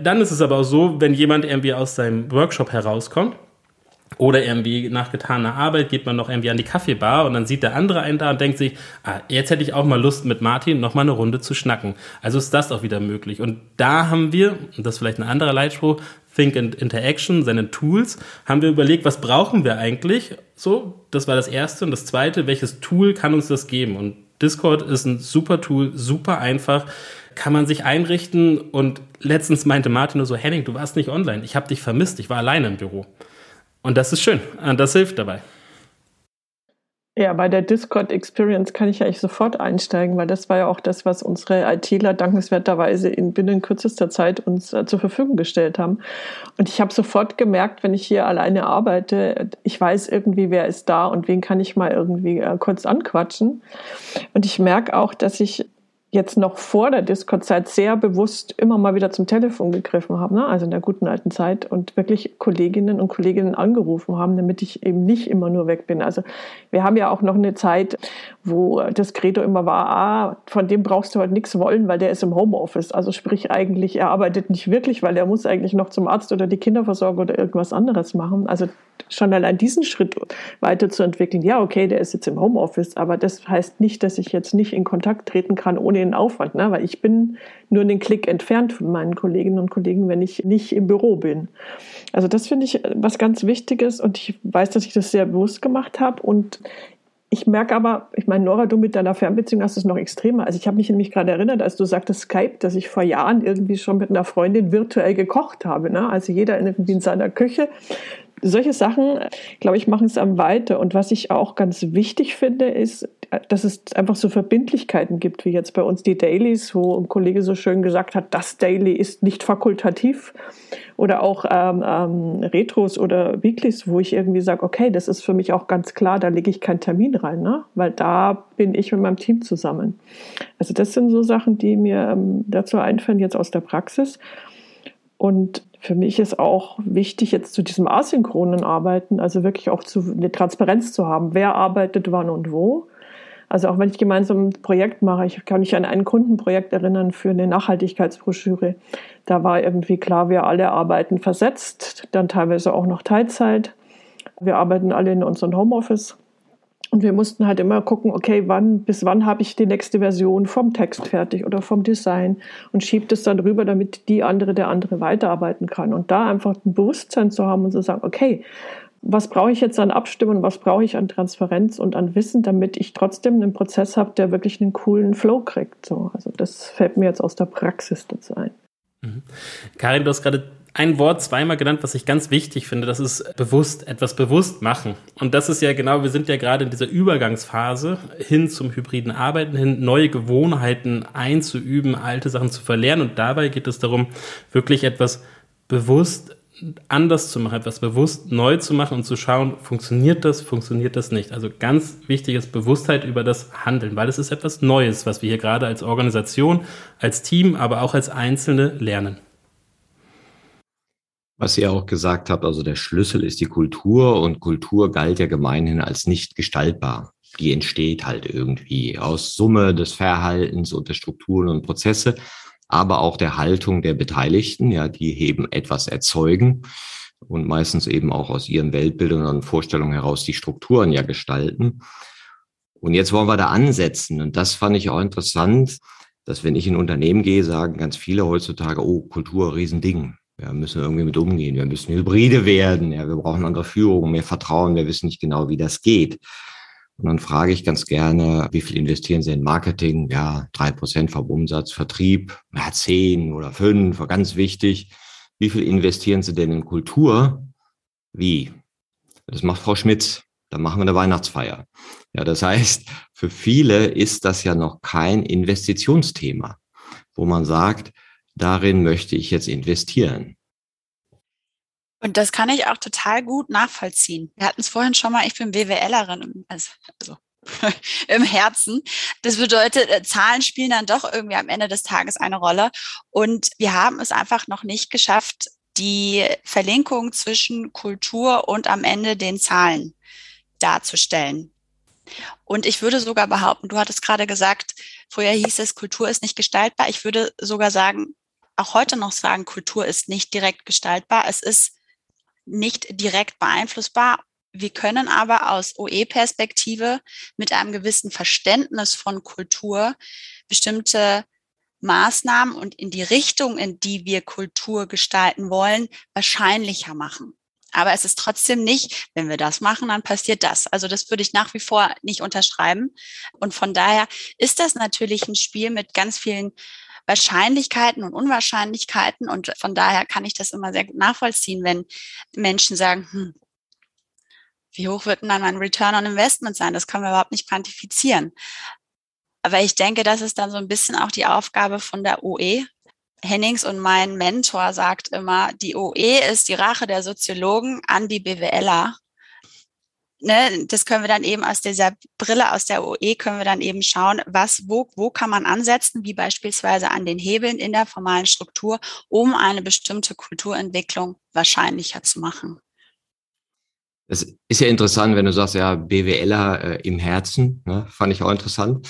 Dann ist es aber auch so, wenn jemand irgendwie aus seinem Workshop herauskommt, oder irgendwie nach getaner Arbeit geht man noch irgendwie an die Kaffeebar und dann sieht der andere einen da und denkt sich, ah, jetzt hätte ich auch mal Lust mit Martin noch mal eine Runde zu schnacken. Also ist das auch wieder möglich. Und da haben wir, und das ist vielleicht ein anderer Leitspruch, Think and Interaction, seine Tools, haben wir überlegt, was brauchen wir eigentlich? So, das war das erste. Und das zweite, welches Tool kann uns das geben? Und Discord ist ein super Tool, super einfach kann man sich einrichten. Und letztens meinte Martin nur so, Henning, du warst nicht online. Ich habe dich vermisst. Ich war alleine im Büro. Und das ist schön. Und das hilft dabei. Ja, bei der Discord Experience kann ich eigentlich sofort einsteigen, weil das war ja auch das, was unsere ITler dankenswerterweise in binnen kürzester Zeit uns äh, zur Verfügung gestellt haben. Und ich habe sofort gemerkt, wenn ich hier alleine arbeite, ich weiß irgendwie, wer ist da und wen kann ich mal irgendwie äh, kurz anquatschen. Und ich merke auch, dass ich jetzt noch vor der Discord-Zeit sehr bewusst immer mal wieder zum Telefon gegriffen habe, ne? also in der guten alten Zeit und wirklich Kolleginnen und Kolleginnen angerufen haben, damit ich eben nicht immer nur weg bin. Also wir haben ja auch noch eine Zeit, wo das Credo immer war, ah, von dem brauchst du halt nichts wollen, weil der ist im Homeoffice. Also sprich eigentlich, er arbeitet nicht wirklich, weil er muss eigentlich noch zum Arzt oder die Kinderversorgung oder irgendwas anderes machen. Also schon allein diesen Schritt weiterzuentwickeln. Ja, okay, der ist jetzt im Homeoffice, aber das heißt nicht, dass ich jetzt nicht in Kontakt treten kann ohne den Aufwand, ne? weil ich bin nur einen Klick entfernt von meinen Kolleginnen und Kollegen, wenn ich nicht im Büro bin. Also das finde ich was ganz Wichtiges und ich weiß, dass ich das sehr bewusst gemacht habe und ich merke aber, ich meine, Nora, du mit deiner Fernbeziehung hast es noch extremer. Also ich habe mich nämlich gerade erinnert, als du sagtest Skype, dass ich vor Jahren irgendwie schon mit einer Freundin virtuell gekocht habe. Ne? Also jeder irgendwie in seiner Küche solche Sachen, glaube ich, machen es am weiter. Und was ich auch ganz wichtig finde, ist, dass es einfach so Verbindlichkeiten gibt, wie jetzt bei uns die Dailies, wo ein Kollege so schön gesagt hat, das Daily ist nicht fakultativ. Oder auch ähm, ähm, Retros oder Weeklies, wo ich irgendwie sage, okay, das ist für mich auch ganz klar, da lege ich keinen Termin rein, ne? weil da bin ich mit meinem Team zusammen. Also das sind so Sachen, die mir ähm, dazu einfallen, jetzt aus der Praxis. Und für mich ist auch wichtig, jetzt zu diesem asynchronen Arbeiten, also wirklich auch zu, eine Transparenz zu haben. Wer arbeitet wann und wo? Also auch wenn ich gemeinsam ein Projekt mache, ich kann mich an ein Kundenprojekt erinnern für eine Nachhaltigkeitsbroschüre. Da war irgendwie klar, wir alle arbeiten versetzt, dann teilweise auch noch Teilzeit. Wir arbeiten alle in unserem Homeoffice. Und wir mussten halt immer gucken, okay, wann, bis wann habe ich die nächste Version vom Text fertig oder vom Design und schiebt es dann rüber, damit die andere, der andere weiterarbeiten kann. Und da einfach ein Bewusstsein zu haben und zu sagen, okay, was brauche ich jetzt an Abstimmung, was brauche ich an Transparenz und an Wissen, damit ich trotzdem einen Prozess habe, der wirklich einen coolen Flow kriegt. So, also das fällt mir jetzt aus der Praxis dazu ein. Mhm. Karin, du hast gerade ein Wort zweimal genannt, was ich ganz wichtig finde. Das ist bewusst, etwas bewusst machen. Und das ist ja genau, wir sind ja gerade in dieser Übergangsphase hin zum hybriden Arbeiten, hin neue Gewohnheiten einzuüben, alte Sachen zu verlernen. Und dabei geht es darum, wirklich etwas bewusst anders zu machen, etwas bewusst neu zu machen und zu schauen, funktioniert das, funktioniert das nicht. Also ganz wichtig ist Bewusstheit über das Handeln, weil es ist etwas Neues, was wir hier gerade als Organisation, als Team, aber auch als Einzelne lernen. Was ihr auch gesagt habt, also der Schlüssel ist die Kultur und Kultur galt ja gemeinhin als nicht gestaltbar. Die entsteht halt irgendwie aus Summe des Verhaltens und der Strukturen und Prozesse, aber auch der Haltung der Beteiligten, ja, die eben etwas erzeugen und meistens eben auch aus ihren Weltbildern und Vorstellungen heraus die Strukturen ja gestalten. Und jetzt wollen wir da ansetzen. Und das fand ich auch interessant, dass wenn ich in Unternehmen gehe, sagen ganz viele heutzutage, oh, Kultur, Riesending. Wir müssen irgendwie mit umgehen. Wir müssen Hybride werden. Ja, wir brauchen andere Führung, mehr Vertrauen. Wir wissen nicht genau, wie das geht. Und dann frage ich ganz gerne, wie viel investieren Sie in Marketing? Ja, drei Prozent vom Umsatz, Vertrieb, ja, zehn oder fünf, ganz wichtig. Wie viel investieren Sie denn in Kultur? Wie? Das macht Frau Schmitz. Dann machen wir eine Weihnachtsfeier. Ja, das heißt, für viele ist das ja noch kein Investitionsthema, wo man sagt, darin möchte ich jetzt investieren. Und das kann ich auch total gut nachvollziehen. Wir hatten es vorhin schon mal, ich bin BWLerin, also, also im Herzen. Das bedeutet, äh, Zahlen spielen dann doch irgendwie am Ende des Tages eine Rolle. Und wir haben es einfach noch nicht geschafft, die Verlinkung zwischen Kultur und am Ende den Zahlen darzustellen. Und ich würde sogar behaupten, du hattest gerade gesagt, früher hieß es, Kultur ist nicht gestaltbar. Ich würde sogar sagen, auch heute noch sagen, Kultur ist nicht direkt gestaltbar. Es ist nicht direkt beeinflussbar. Wir können aber aus OE-Perspektive mit einem gewissen Verständnis von Kultur bestimmte Maßnahmen und in die Richtung, in die wir Kultur gestalten wollen, wahrscheinlicher machen. Aber es ist trotzdem nicht, wenn wir das machen, dann passiert das. Also das würde ich nach wie vor nicht unterschreiben. Und von daher ist das natürlich ein Spiel mit ganz vielen Wahrscheinlichkeiten und Unwahrscheinlichkeiten. Und von daher kann ich das immer sehr gut nachvollziehen, wenn Menschen sagen, hm, wie hoch wird denn dann mein Return on Investment sein? Das können wir überhaupt nicht quantifizieren. Aber ich denke, das ist dann so ein bisschen auch die Aufgabe von der OE. Hennings und mein Mentor sagt immer, die OE ist die Rache der Soziologen an die BWLer ne, das können wir dann eben aus dieser Brille, aus der OE können wir dann eben schauen, was, wo, wo kann man ansetzen, wie beispielsweise an den Hebeln in der formalen Struktur, um eine bestimmte Kulturentwicklung wahrscheinlicher zu machen. Das ist ja interessant, wenn du sagst, ja, BWLer äh, im Herzen, ne? fand ich auch interessant,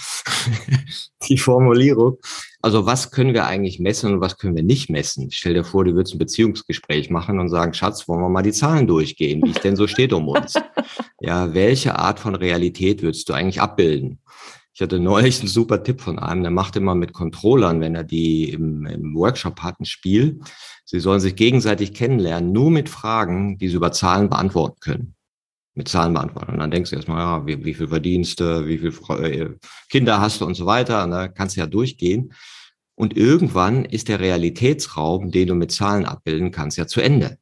die Formulierung. Also was können wir eigentlich messen und was können wir nicht messen? Stell dir vor, du würdest ein Beziehungsgespräch machen und sagen, Schatz, wollen wir mal die Zahlen durchgehen, wie es denn so steht um uns? Ja, welche Art von Realität würdest du eigentlich abbilden? Ich hatte neulich einen super Tipp von einem, der macht immer mit Controllern, wenn er die im, im Workshop hat, ein Spiel. Sie sollen sich gegenseitig kennenlernen, nur mit Fragen, die sie über Zahlen beantworten können. Mit Zahlen beantworten. Und dann denkst du erstmal, ja, wie, wie viel verdienst du, wie viele äh, Kinder hast du und so weiter. Und da kannst du ja durchgehen. Und irgendwann ist der Realitätsraum, den du mit Zahlen abbilden kannst, ja zu Ende.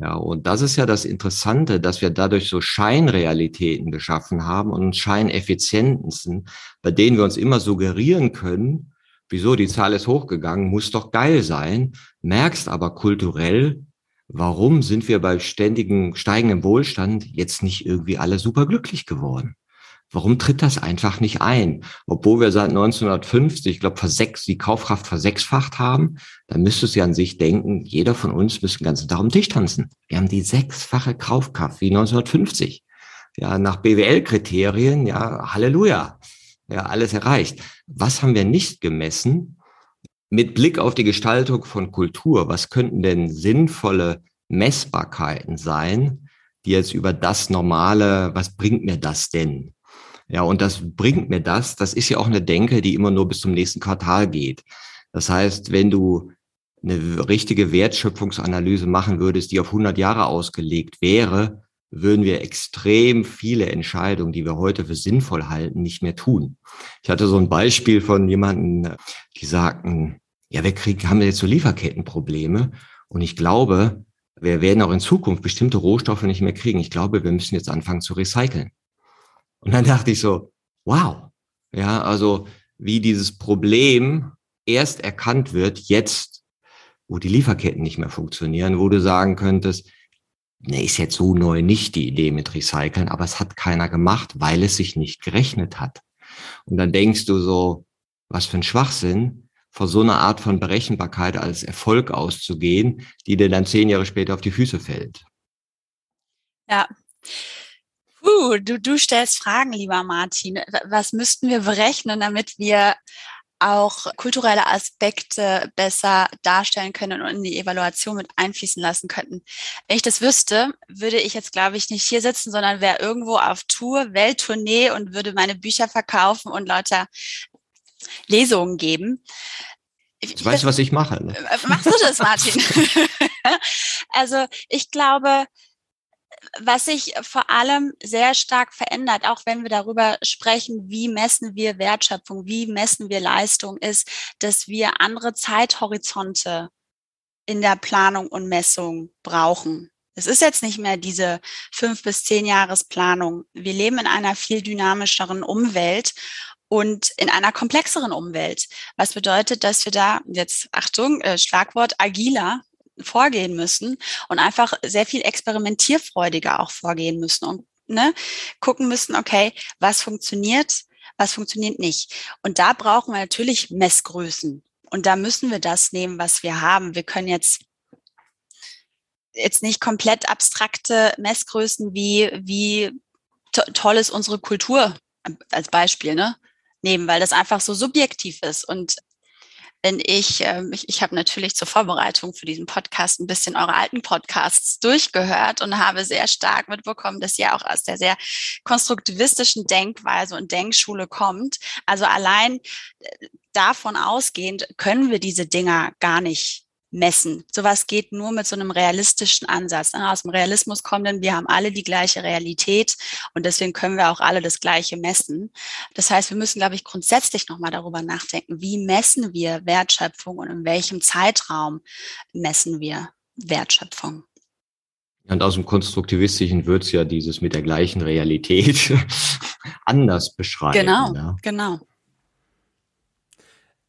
Ja, und das ist ja das Interessante, dass wir dadurch so Scheinrealitäten geschaffen haben und Scheineffizienzen, bei denen wir uns immer suggerieren können, wieso die Zahl ist hochgegangen, muss doch geil sein, merkst aber kulturell, warum sind wir bei ständigem steigendem Wohlstand jetzt nicht irgendwie alle super glücklich geworden? Warum tritt das einfach nicht ein? Obwohl wir seit 1950, ich glaube, versechs, die Kaufkraft versechsfacht haben, dann müsstest du ja an sich denken, jeder von uns müsste den ganzen Tag am Tisch tanzen. Wir haben die sechsfache Kaufkraft wie 1950. Ja, nach BWL-Kriterien, ja, Halleluja. Ja, alles erreicht. Was haben wir nicht gemessen? Mit Blick auf die Gestaltung von Kultur, was könnten denn sinnvolle Messbarkeiten sein, die jetzt über das Normale, was bringt mir das denn? Ja, und das bringt mir das. Das ist ja auch eine Denke, die immer nur bis zum nächsten Quartal geht. Das heißt, wenn du eine richtige Wertschöpfungsanalyse machen würdest, die auf 100 Jahre ausgelegt wäre, würden wir extrem viele Entscheidungen, die wir heute für sinnvoll halten, nicht mehr tun. Ich hatte so ein Beispiel von jemanden, die sagten, ja, wir kriegen, haben jetzt so Lieferkettenprobleme und ich glaube, wir werden auch in Zukunft bestimmte Rohstoffe nicht mehr kriegen. Ich glaube, wir müssen jetzt anfangen zu recyceln. Und dann dachte ich so, wow, ja, also wie dieses Problem erst erkannt wird, jetzt, wo die Lieferketten nicht mehr funktionieren, wo du sagen könntest, ne, ist jetzt so neu nicht die Idee mit Recyceln, aber es hat keiner gemacht, weil es sich nicht gerechnet hat. Und dann denkst du so, was für ein Schwachsinn. vor so einer Art von Berechenbarkeit als Erfolg auszugehen, die dir dann zehn Jahre später auf die Füße fällt. Ja. Puh, du, du stellst Fragen, lieber Martin. Was müssten wir berechnen, damit wir auch kulturelle Aspekte besser darstellen können und in die Evaluation mit einfließen lassen könnten. Wenn ich das wüsste, würde ich jetzt, glaube ich, nicht hier sitzen, sondern wäre irgendwo auf Tour, Welttournee und würde meine Bücher verkaufen und lauter Lesungen geben. Ich weiß, was ich mache. Ne? Äh, machst du das, Martin? also ich glaube, was sich vor allem sehr stark verändert, auch wenn wir darüber sprechen, wie messen wir Wertschöpfung, wie messen wir Leistung, ist, dass wir andere Zeithorizonte in der Planung und Messung brauchen. Es ist jetzt nicht mehr diese fünf bis zehn Jahresplanung. Wir leben in einer viel dynamischeren Umwelt und in einer komplexeren Umwelt. Was bedeutet, dass wir da jetzt, Achtung, äh, Schlagwort agiler vorgehen müssen und einfach sehr viel experimentierfreudiger auch vorgehen müssen und ne, gucken müssen, okay, was funktioniert, was funktioniert nicht. Und da brauchen wir natürlich Messgrößen. Und da müssen wir das nehmen, was wir haben. Wir können jetzt jetzt nicht komplett abstrakte Messgrößen wie wie to toll ist unsere Kultur als Beispiel ne nehmen, weil das einfach so subjektiv ist und wenn ich, äh, ich, ich habe natürlich zur Vorbereitung für diesen Podcast ein bisschen eure alten Podcasts durchgehört und habe sehr stark mitbekommen, dass ihr auch aus der sehr konstruktivistischen Denkweise und Denkschule kommt. Also allein äh, davon ausgehend können wir diese Dinger gar nicht messen. Sowas geht nur mit so einem realistischen Ansatz. Ne? Aus dem Realismus kommenden, wir haben alle die gleiche Realität und deswegen können wir auch alle das Gleiche messen. Das heißt, wir müssen, glaube ich, grundsätzlich nochmal darüber nachdenken, wie messen wir Wertschöpfung und in welchem Zeitraum messen wir Wertschöpfung. Und aus dem Konstruktivistischen wird es ja dieses mit der gleichen Realität anders beschreiben. Genau, ja. genau.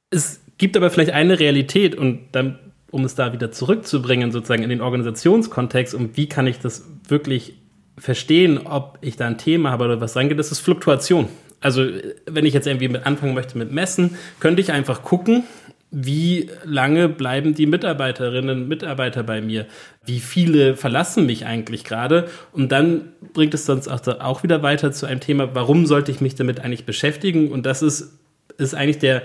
Es gibt aber vielleicht eine Realität und dann um es da wieder zurückzubringen, sozusagen in den Organisationskontext, und wie kann ich das wirklich verstehen, ob ich da ein Thema habe oder was reingeht, das ist Fluktuation. Also, wenn ich jetzt irgendwie mit anfangen möchte mit Messen, könnte ich einfach gucken, wie lange bleiben die Mitarbeiterinnen und Mitarbeiter bei mir? Wie viele verlassen mich eigentlich gerade? Und dann bringt es sonst auch, auch wieder weiter zu einem Thema, warum sollte ich mich damit eigentlich beschäftigen? Und das ist, ist eigentlich der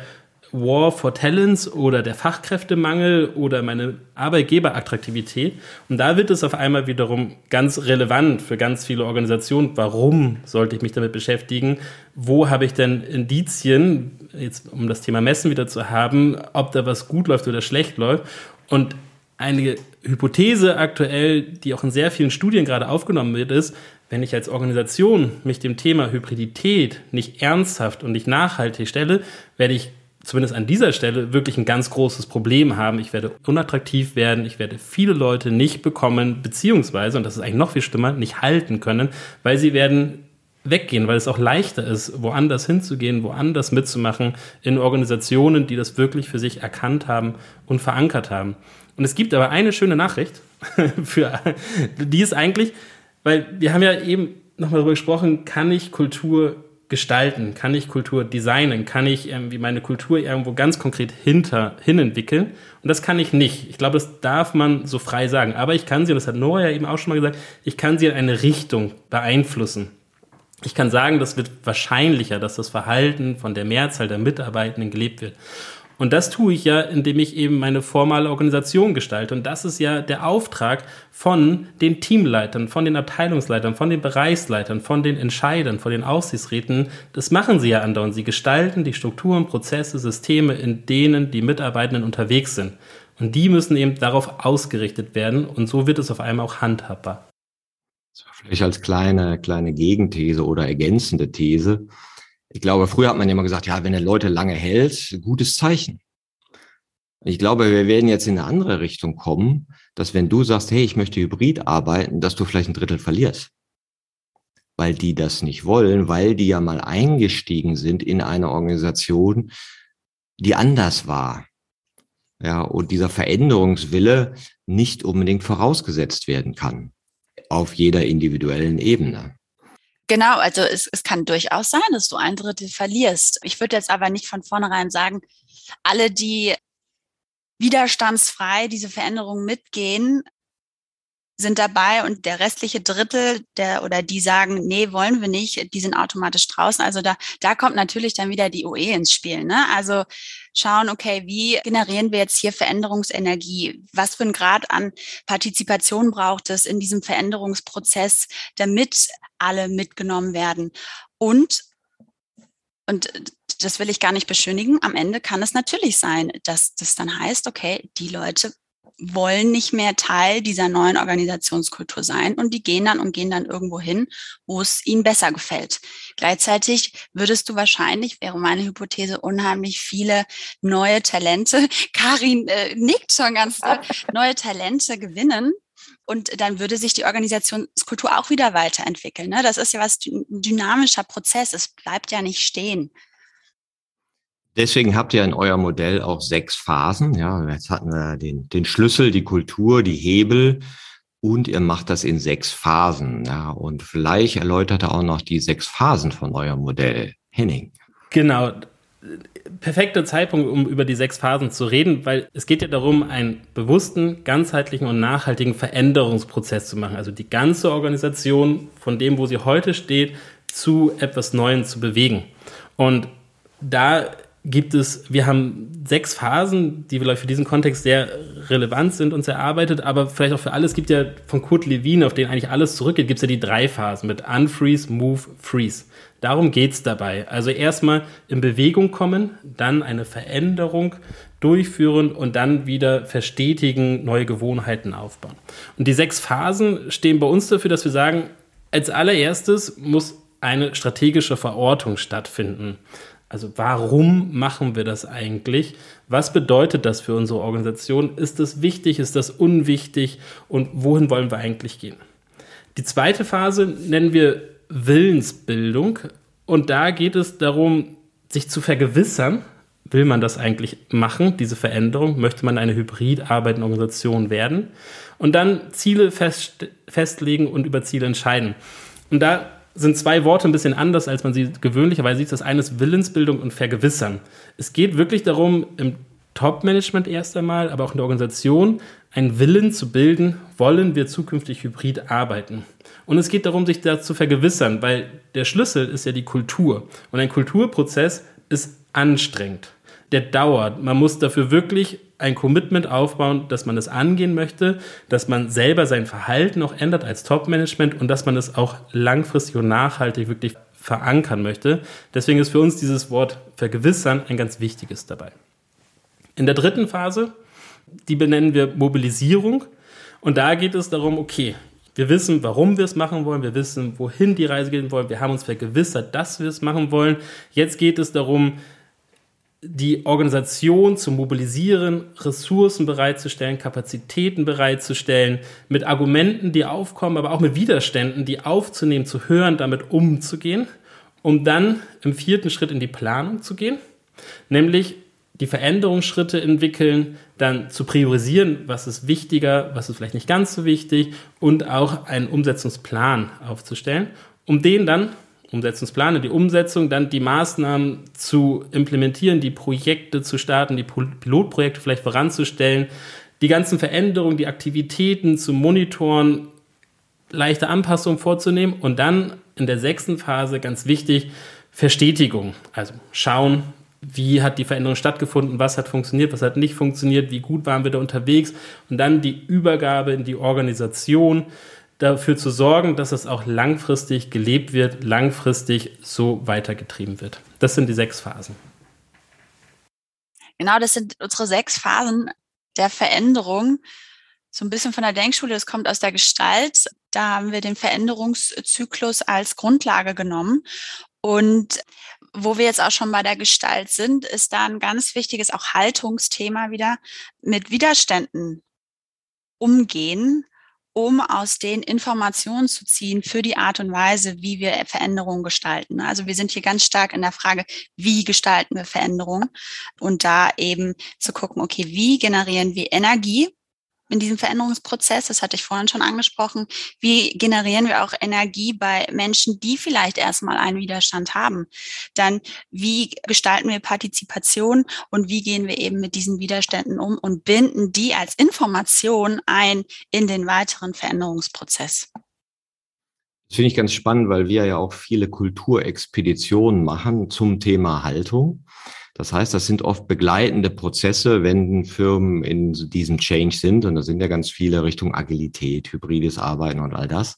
War for Talents oder der Fachkräftemangel oder meine Arbeitgeberattraktivität. Und da wird es auf einmal wiederum ganz relevant für ganz viele Organisationen. Warum sollte ich mich damit beschäftigen? Wo habe ich denn Indizien, jetzt um das Thema Messen wieder zu haben, ob da was gut läuft oder schlecht läuft? Und eine Hypothese aktuell, die auch in sehr vielen Studien gerade aufgenommen wird, ist, wenn ich als Organisation mich dem Thema Hybridität nicht ernsthaft und nicht nachhaltig stelle, werde ich zumindest an dieser Stelle wirklich ein ganz großes Problem haben. Ich werde unattraktiv werden, ich werde viele Leute nicht bekommen, beziehungsweise, und das ist eigentlich noch viel schlimmer, nicht halten können, weil sie werden weggehen, weil es auch leichter ist, woanders hinzugehen, woanders mitzumachen, in Organisationen, die das wirklich für sich erkannt haben und verankert haben. Und es gibt aber eine schöne Nachricht, für, die ist eigentlich, weil wir haben ja eben nochmal darüber gesprochen, kann ich Kultur gestalten? Kann ich Kultur designen? Kann ich irgendwie meine Kultur irgendwo ganz konkret hinter, hin entwickeln? Und das kann ich nicht. Ich glaube, das darf man so frei sagen. Aber ich kann sie, und das hat Nora ja eben auch schon mal gesagt, ich kann sie in eine Richtung beeinflussen. Ich kann sagen, das wird wahrscheinlicher, dass das Verhalten von der Mehrzahl der Mitarbeitenden gelebt wird. Und das tue ich ja, indem ich eben meine formale Organisation gestalte. Und das ist ja der Auftrag von den Teamleitern, von den Abteilungsleitern, von den Bereichsleitern, von den Entscheidern, von den Aufsichtsräten. Das machen sie ja andauernd. Sie gestalten die Strukturen, Prozesse, Systeme, in denen die Mitarbeitenden unterwegs sind. Und die müssen eben darauf ausgerichtet werden. Und so wird es auf einmal auch handhabbar. Vielleicht als kleine, kleine Gegenthese oder ergänzende These ich glaube, früher hat man immer gesagt, ja, wenn er Leute lange hält, gutes Zeichen. Ich glaube, wir werden jetzt in eine andere Richtung kommen, dass wenn du sagst, hey, ich möchte hybrid arbeiten, dass du vielleicht ein Drittel verlierst. Weil die das nicht wollen, weil die ja mal eingestiegen sind in eine Organisation, die anders war. Ja, und dieser Veränderungswille nicht unbedingt vorausgesetzt werden kann. Auf jeder individuellen Ebene. Genau, also es, es kann durchaus sein, dass du ein Drittel verlierst. Ich würde jetzt aber nicht von vornherein sagen, alle, die widerstandsfrei diese Veränderungen mitgehen, sind dabei und der restliche Drittel der oder die sagen, nee, wollen wir nicht, die sind automatisch draußen. Also da, da kommt natürlich dann wieder die OE ins Spiel. Ne? Also schauen, okay, wie generieren wir jetzt hier Veränderungsenergie? Was für ein Grad an Partizipation braucht es in diesem Veränderungsprozess, damit alle mitgenommen werden? Und und das will ich gar nicht beschönigen. Am Ende kann es natürlich sein, dass das dann heißt, okay, die Leute wollen nicht mehr Teil dieser neuen Organisationskultur sein und die gehen dann und gehen dann irgendwo hin, wo es ihnen besser gefällt. Gleichzeitig würdest du wahrscheinlich, wäre meine Hypothese, unheimlich viele neue Talente, Karin äh, nickt schon ganz neue Talente gewinnen, und dann würde sich die Organisationskultur auch wieder weiterentwickeln. Ne? Das ist ja was dynamischer Prozess. Es bleibt ja nicht stehen. Deswegen habt ihr in eurem Modell auch sechs Phasen. Ja, jetzt hatten wir den, den Schlüssel, die Kultur, die Hebel und ihr macht das in sechs Phasen. Ja, und vielleicht erläutert er auch noch die sechs Phasen von eurem Modell. Henning. Genau. Perfekter Zeitpunkt, um über die sechs Phasen zu reden, weil es geht ja darum, einen bewussten, ganzheitlichen und nachhaltigen Veränderungsprozess zu machen. Also die ganze Organisation von dem, wo sie heute steht, zu etwas Neuem zu bewegen. Und da gibt es, wir haben sechs Phasen, die vielleicht für diesen Kontext sehr relevant sind und sehr arbeitet, aber vielleicht auch für alles gibt ja von Kurt Lewin, auf den eigentlich alles zurückgeht, gibt es ja die drei Phasen mit Unfreeze, Move, Freeze. Darum geht's dabei. Also erstmal in Bewegung kommen, dann eine Veränderung durchführen und dann wieder verstetigen, neue Gewohnheiten aufbauen. Und die sechs Phasen stehen bei uns dafür, dass wir sagen, als allererstes muss eine strategische Verortung stattfinden. Also warum machen wir das eigentlich? Was bedeutet das für unsere Organisation? Ist das wichtig? Ist das unwichtig? Und wohin wollen wir eigentlich gehen? Die zweite Phase nennen wir Willensbildung. Und da geht es darum, sich zu vergewissern, will man das eigentlich machen, diese Veränderung? Möchte man eine hybrid arbeitende Organisation werden? Und dann Ziele fest, festlegen und über Ziele entscheiden. Und da sind zwei Worte ein bisschen anders, als man sie gewöhnlicherweise sieht. Das eine ist Willensbildung und Vergewissern. Es geht wirklich darum, im Top-Management erst einmal, aber auch in der Organisation, einen Willen zu bilden, wollen wir zukünftig hybrid arbeiten. Und es geht darum, sich da zu vergewissern, weil der Schlüssel ist ja die Kultur. Und ein Kulturprozess ist anstrengend. Der dauert. Man muss dafür wirklich ein Commitment aufbauen, dass man es angehen möchte, dass man selber sein Verhalten auch ändert als Top-Management und dass man es auch langfristig und nachhaltig wirklich verankern möchte. Deswegen ist für uns dieses Wort vergewissern ein ganz wichtiges dabei. In der dritten Phase, die benennen wir Mobilisierung. Und da geht es darum, okay, wir wissen, warum wir es machen wollen, wir wissen, wohin die Reise gehen wollen, wir haben uns vergewissert, dass wir es machen wollen. Jetzt geht es darum, die Organisation zu mobilisieren, Ressourcen bereitzustellen, Kapazitäten bereitzustellen, mit Argumenten, die aufkommen, aber auch mit Widerständen, die aufzunehmen, zu hören, damit umzugehen, um dann im vierten Schritt in die Planung zu gehen, nämlich die Veränderungsschritte entwickeln, dann zu priorisieren, was ist wichtiger, was ist vielleicht nicht ganz so wichtig und auch einen Umsetzungsplan aufzustellen, um den dann Umsetzungsplan, die Umsetzung, dann die Maßnahmen zu implementieren, die Projekte zu starten, die Pilotprojekte vielleicht voranzustellen, die ganzen Veränderungen, die Aktivitäten zu monitoren, leichte Anpassungen vorzunehmen und dann in der sechsten Phase ganz wichtig Verstetigung. Also schauen, wie hat die Veränderung stattgefunden, was hat funktioniert, was hat nicht funktioniert, wie gut waren wir da unterwegs und dann die Übergabe in die Organisation, dafür zu sorgen, dass es auch langfristig gelebt wird, langfristig so weitergetrieben wird. Das sind die sechs Phasen. Genau, das sind unsere sechs Phasen der Veränderung. So ein bisschen von der Denkschule, das kommt aus der Gestalt. Da haben wir den Veränderungszyklus als Grundlage genommen. Und wo wir jetzt auch schon bei der Gestalt sind, ist da ein ganz wichtiges auch Haltungsthema wieder mit Widerständen umgehen um aus den Informationen zu ziehen für die Art und Weise, wie wir Veränderungen gestalten. Also wir sind hier ganz stark in der Frage, wie gestalten wir Veränderungen und da eben zu gucken, okay, wie generieren wir Energie in diesem Veränderungsprozess? Das hatte ich vorhin schon angesprochen. Wie generieren wir auch Energie bei Menschen, die vielleicht erstmal einen Widerstand haben? Dann, wie gestalten wir Partizipation und wie gehen wir eben mit diesen Widerständen um und binden die als Information ein in den weiteren Veränderungsprozess? Das finde ich ganz spannend, weil wir ja auch viele Kulturexpeditionen machen zum Thema Haltung. Das heißt, das sind oft begleitende Prozesse, wenn Firmen in diesem Change sind, und da sind ja ganz viele Richtung Agilität, hybrides Arbeiten und all das,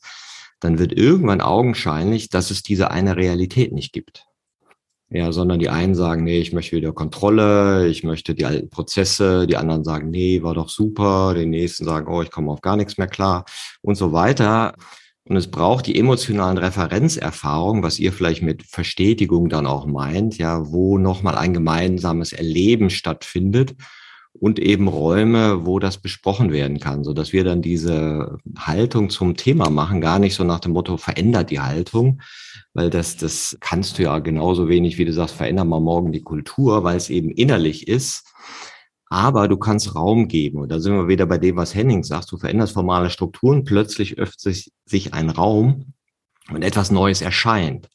dann wird irgendwann augenscheinlich, dass es diese eine Realität nicht gibt. Ja, sondern die einen sagen, nee, ich möchte wieder Kontrolle, ich möchte die alten Prozesse, die anderen sagen, nee, war doch super, die nächsten sagen, oh, ich komme auf gar nichts mehr klar und so weiter. Und es braucht die emotionalen Referenzerfahrungen, was ihr vielleicht mit Verstetigung dann auch meint, ja, wo nochmal ein gemeinsames Erleben stattfindet und eben Räume, wo das besprochen werden kann, so dass wir dann diese Haltung zum Thema machen, gar nicht so nach dem Motto verändert die Haltung, weil das, das kannst du ja genauso wenig, wie du sagst, verändern wir morgen die Kultur, weil es eben innerlich ist aber du kannst Raum geben. Und da sind wir wieder bei dem, was Henning sagt. Du veränderst formale Strukturen, plötzlich öffnet sich ein Raum und etwas Neues erscheint.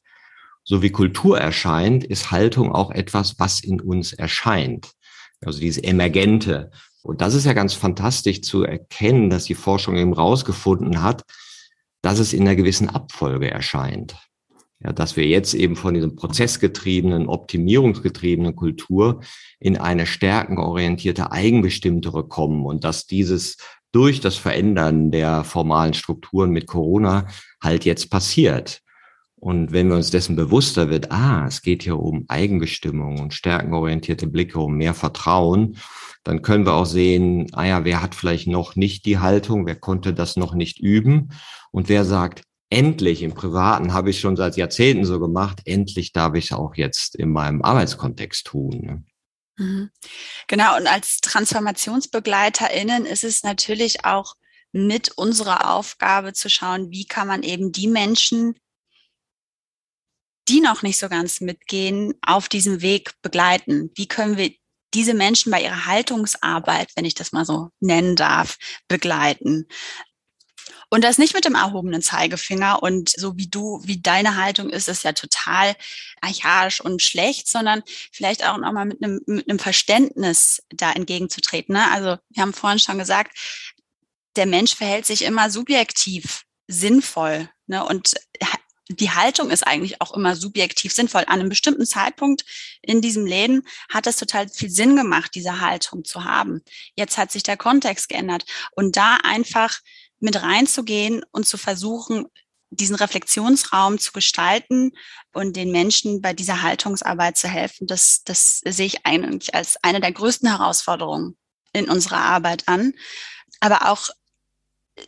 So wie Kultur erscheint, ist Haltung auch etwas, was in uns erscheint. Also diese Emergente. Und das ist ja ganz fantastisch zu erkennen, dass die Forschung eben rausgefunden hat, dass es in einer gewissen Abfolge erscheint. Ja, dass wir jetzt eben von diesem prozessgetriebenen, optimierungsgetriebenen Kultur in eine stärkenorientierte, eigenbestimmtere kommen und dass dieses durch das Verändern der formalen Strukturen mit Corona halt jetzt passiert. Und wenn wir uns dessen bewusster wird, ah, es geht hier um Eigenbestimmung und stärkenorientierte Blicke, um mehr Vertrauen, dann können wir auch sehen, ah ja, wer hat vielleicht noch nicht die Haltung, wer konnte das noch nicht üben und wer sagt, endlich im Privaten habe ich schon seit Jahrzehnten so gemacht, endlich darf ich auch jetzt in meinem Arbeitskontext tun. Ne? Mhm. Genau, und als TransformationsbegleiterInnen ist es natürlich auch mit unserer Aufgabe zu schauen, wie kann man eben die Menschen, die noch nicht so ganz mitgehen, auf diesem Weg begleiten? Wie können wir diese Menschen bei ihrer Haltungsarbeit, wenn ich das mal so nennen darf, begleiten? Und das nicht mit dem erhobenen Zeigefinger und so wie du, wie deine Haltung ist, ist ja total archaisch und schlecht, sondern vielleicht auch nochmal mit einem, mit einem Verständnis da entgegenzutreten. Ne? Also wir haben vorhin schon gesagt, der Mensch verhält sich immer subjektiv sinnvoll. Ne? Und die Haltung ist eigentlich auch immer subjektiv sinnvoll. An einem bestimmten Zeitpunkt in diesem Leben hat es total viel Sinn gemacht, diese Haltung zu haben. Jetzt hat sich der Kontext geändert. Und da einfach mit reinzugehen und zu versuchen, diesen Reflexionsraum zu gestalten und den Menschen bei dieser Haltungsarbeit zu helfen, das, das sehe ich eigentlich als eine der größten Herausforderungen in unserer Arbeit an, aber auch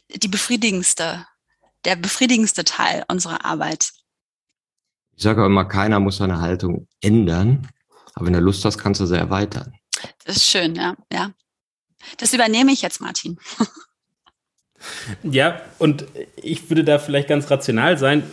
die befriedigendste, der befriedigendste Teil unserer Arbeit. Ich sage immer, keiner muss seine Haltung ändern, aber wenn du Lust hast, kannst du sie erweitern. Das ist schön, ja, ja. Das übernehme ich jetzt, Martin. Ja, und ich würde da vielleicht ganz rational sein.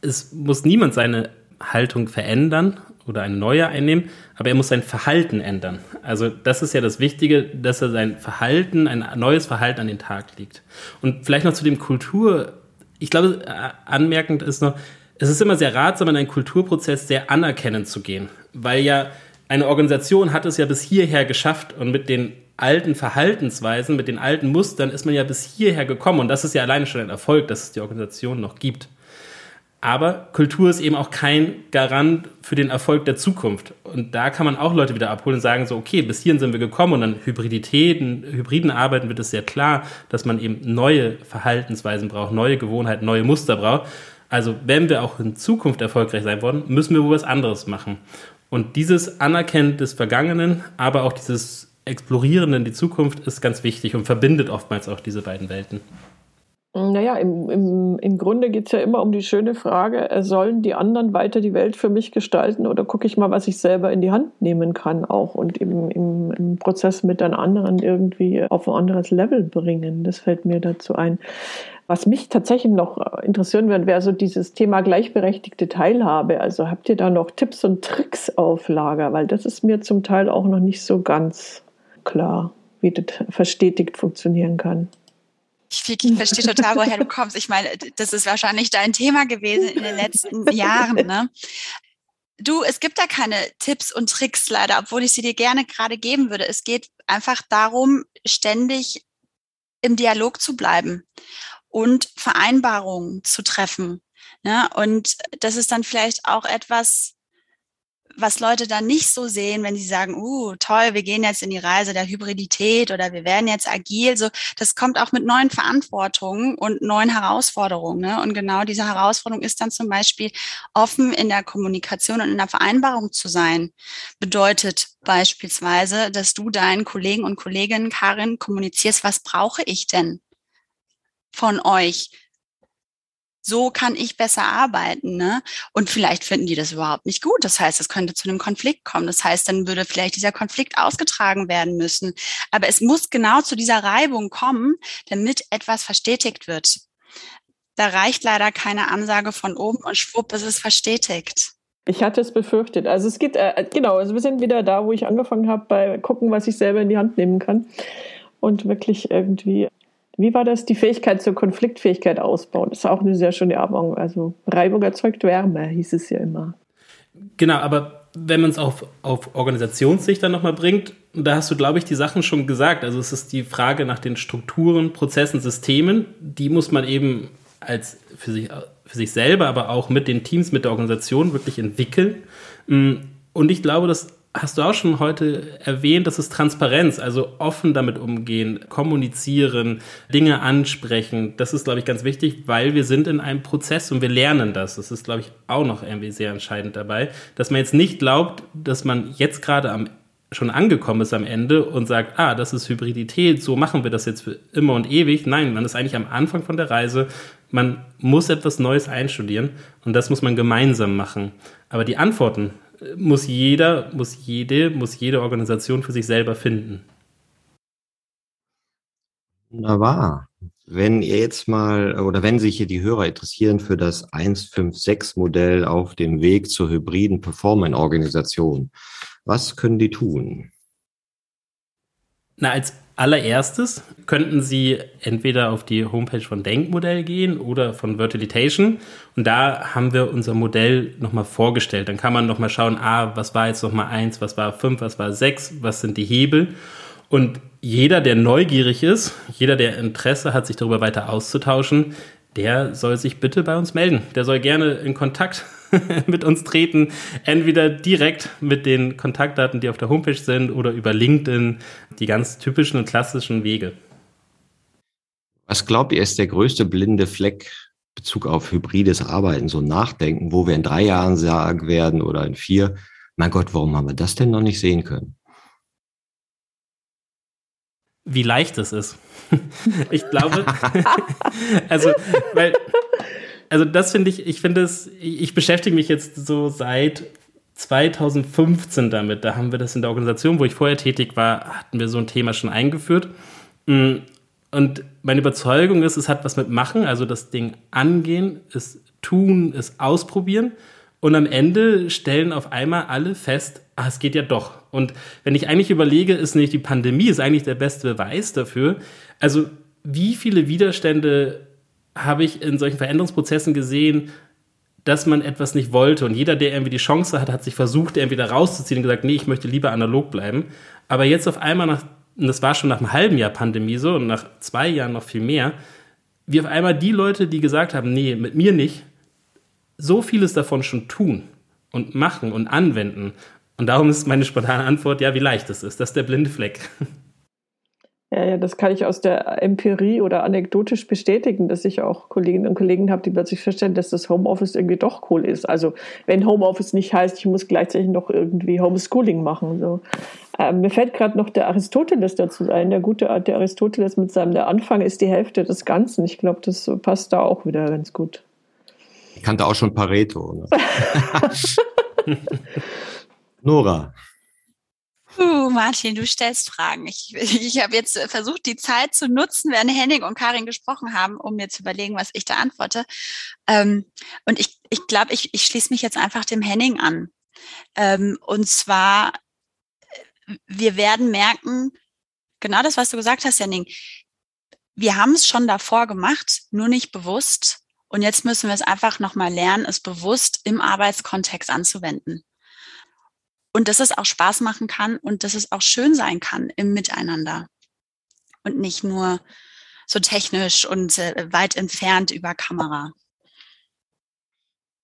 Es muss niemand seine Haltung verändern oder eine neue einnehmen, aber er muss sein Verhalten ändern. Also das ist ja das Wichtige, dass er sein Verhalten, ein neues Verhalten an den Tag legt. Und vielleicht noch zu dem Kultur, ich glaube, äh, anmerkend ist noch, es ist immer sehr ratsam, in einen Kulturprozess sehr anerkennend zu gehen, weil ja eine Organisation hat es ja bis hierher geschafft und mit den alten Verhaltensweisen, mit den alten Mustern ist man ja bis hierher gekommen und das ist ja alleine schon ein Erfolg, dass es die Organisation noch gibt. Aber Kultur ist eben auch kein Garant für den Erfolg der Zukunft. Und da kann man auch Leute wieder abholen und sagen, so, okay, bis hierhin sind wir gekommen und dann Hybriditäten, hybriden Arbeiten wird es sehr klar, dass man eben neue Verhaltensweisen braucht, neue Gewohnheiten, neue Muster braucht. Also, wenn wir auch in Zukunft erfolgreich sein wollen, müssen wir wohl was anderes machen. Und dieses Anerkennen des Vergangenen, aber auch dieses Explorieren in die Zukunft ist ganz wichtig und verbindet oftmals auch diese beiden Welten. Naja, im, im, im Grunde geht es ja immer um die schöne Frage, äh, sollen die anderen weiter die Welt für mich gestalten oder gucke ich mal, was ich selber in die Hand nehmen kann auch und im, im, im Prozess mit den anderen irgendwie auf ein anderes Level bringen. Das fällt mir dazu ein. Was mich tatsächlich noch interessieren würde, wäre so dieses Thema gleichberechtigte Teilhabe. Also habt ihr da noch Tipps und Tricks auf Lager? Weil das ist mir zum Teil auch noch nicht so ganz klar. wie das verstetigt funktionieren kann. Ich, ich verstehe total, woher du kommst. Ich meine, das ist wahrscheinlich dein Thema gewesen in den letzten Jahren. Ne? Du, es gibt da keine Tipps und Tricks leider, obwohl ich sie dir gerne gerade geben würde. Es geht einfach darum, ständig im Dialog zu bleiben und Vereinbarungen zu treffen. Ja, und das ist dann vielleicht auch etwas, was Leute dann nicht so sehen, wenn sie sagen, uh, toll, wir gehen jetzt in die Reise der Hybridität oder wir werden jetzt agil. So, das kommt auch mit neuen Verantwortungen und neuen Herausforderungen. Ne? Und genau diese Herausforderung ist dann zum Beispiel offen in der Kommunikation und in der Vereinbarung zu sein. Bedeutet beispielsweise, dass du deinen Kollegen und Kolleginnen, Karin, kommunizierst, was brauche ich denn von euch? So kann ich besser arbeiten. Ne? Und vielleicht finden die das überhaupt nicht gut. Das heißt, es könnte zu einem Konflikt kommen. Das heißt, dann würde vielleicht dieser Konflikt ausgetragen werden müssen. Aber es muss genau zu dieser Reibung kommen, damit etwas verstetigt wird. Da reicht leider keine Ansage von oben und schwupp ist es verstetigt. Ich hatte es befürchtet. Also es geht, äh, genau, also wir sind wieder da, wo ich angefangen habe, bei gucken, was ich selber in die Hand nehmen kann. Und wirklich irgendwie wie war das? Die Fähigkeit zur Konfliktfähigkeit ausbauen. Das ist auch eine sehr schöne Übung. Also Reibung erzeugt Wärme, hieß es ja immer. Genau, aber wenn man es auf, auf Organisationssicht dann nochmal bringt, da hast du, glaube ich, die Sachen schon gesagt. Also es ist die Frage nach den Strukturen, Prozessen, Systemen. Die muss man eben als für sich, für sich selber, aber auch mit den Teams, mit der Organisation wirklich entwickeln. Und ich glaube, dass hast du auch schon heute erwähnt, das ist Transparenz, also offen damit umgehen, kommunizieren, Dinge ansprechen. Das ist, glaube ich, ganz wichtig, weil wir sind in einem Prozess und wir lernen das. Das ist, glaube ich, auch noch irgendwie sehr entscheidend dabei, dass man jetzt nicht glaubt, dass man jetzt gerade am schon angekommen ist am Ende und sagt, ah, das ist Hybridität, so machen wir das jetzt für immer und ewig. Nein, man ist eigentlich am Anfang von der Reise. Man muss etwas Neues einstudieren und das muss man gemeinsam machen. Aber die Antworten muss jeder, muss jede, muss jede Organisation für sich selber finden. Wunderbar. Wenn ihr jetzt mal oder wenn sich hier die Hörer interessieren für das 156-Modell auf dem Weg zur hybriden Performance-Organisation, was können die tun? Na, als allererstes könnten Sie entweder auf die Homepage von Denkmodell gehen oder von Virtualitation. Und da haben wir unser Modell nochmal vorgestellt. Dann kann man nochmal schauen, ah, was war jetzt nochmal eins, was war fünf, was war sechs, was sind die Hebel. Und jeder, der neugierig ist, jeder, der Interesse hat, sich darüber weiter auszutauschen, der soll sich bitte bei uns melden. Der soll gerne in Kontakt mit uns treten. Entweder direkt mit den Kontaktdaten, die auf der Homepage sind, oder über LinkedIn, die ganz typischen und klassischen Wege. Was glaubt ihr, ist der größte blinde Fleck Bezug auf hybrides Arbeiten, so nachdenken, wo wir in drei Jahren sagen werden oder in vier, mein Gott, warum haben wir das denn noch nicht sehen können? Wie leicht es ist. ich glaube, also, weil also das finde ich, ich finde es, ich beschäftige mich jetzt so seit 2015 damit. Da haben wir das in der Organisation, wo ich vorher tätig war, hatten wir so ein Thema schon eingeführt. Mm, und meine Überzeugung ist, es hat was mit Machen, also das Ding angehen, es tun, es ausprobieren. Und am Ende stellen auf einmal alle fest, ah, es geht ja doch. Und wenn ich eigentlich überlege, ist nicht die Pandemie, ist eigentlich der beste Beweis dafür. Also wie viele Widerstände habe ich in solchen Veränderungsprozessen gesehen, dass man etwas nicht wollte. Und jeder, der irgendwie die Chance hat, hat sich versucht, irgendwie da rauszuziehen und gesagt, nee, ich möchte lieber analog bleiben. Aber jetzt auf einmal nach, und das war schon nach einem halben Jahr Pandemie so und nach zwei Jahren noch viel mehr, wie auf einmal die Leute, die gesagt haben, nee, mit mir nicht, so vieles davon schon tun und machen und anwenden. Und darum ist meine spontane Antwort, ja, wie leicht es ist. Das ist der blinde Fleck. Ja, ja, das kann ich aus der Empirie oder anekdotisch bestätigen, dass ich auch Kolleginnen und Kollegen habe, die plötzlich feststellen, dass das Homeoffice irgendwie doch cool ist. Also wenn Homeoffice nicht heißt, ich muss gleichzeitig noch irgendwie Homeschooling machen. So. Ähm, mir fällt gerade noch der Aristoteles dazu ein. Der gute der Aristoteles mit seinem, der Anfang ist die Hälfte des Ganzen. Ich glaube, das passt da auch wieder ganz gut. Ich kannte auch schon Pareto. Ne? Nora, Martin, du stellst Fragen. Ich, ich habe jetzt versucht, die Zeit zu nutzen, während Henning und Karin gesprochen haben, um mir zu überlegen, was ich da antworte. Ähm, und ich glaube, ich, glaub, ich, ich schließe mich jetzt einfach dem Henning an. Ähm, und zwar, wir werden merken, genau das, was du gesagt hast, Janning. Wir haben es schon davor gemacht, nur nicht bewusst. Und jetzt müssen wir es einfach nochmal lernen, es bewusst im Arbeitskontext anzuwenden. Und dass es auch Spaß machen kann und dass es auch schön sein kann im Miteinander. Und nicht nur so technisch und äh, weit entfernt über Kamera.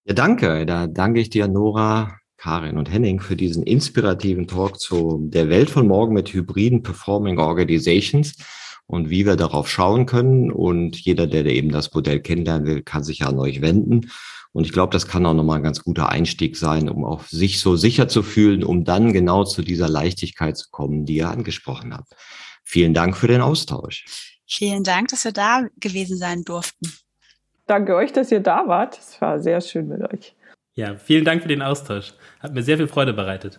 Ja, danke. Da danke ich dir, Nora, Karin und Henning, für diesen inspirativen Talk zu der Welt von morgen mit hybriden Performing Organizations und wie wir darauf schauen können. Und jeder, der eben das Modell kennenlernen will, kann sich an euch wenden. Und ich glaube, das kann auch nochmal ein ganz guter Einstieg sein, um auch sich so sicher zu fühlen, um dann genau zu dieser Leichtigkeit zu kommen, die ihr angesprochen habt. Vielen Dank für den Austausch. Vielen Dank, dass wir da gewesen sein durften. Danke euch, dass ihr da wart. Es war sehr schön mit euch. Ja, vielen Dank für den Austausch. Hat mir sehr viel Freude bereitet.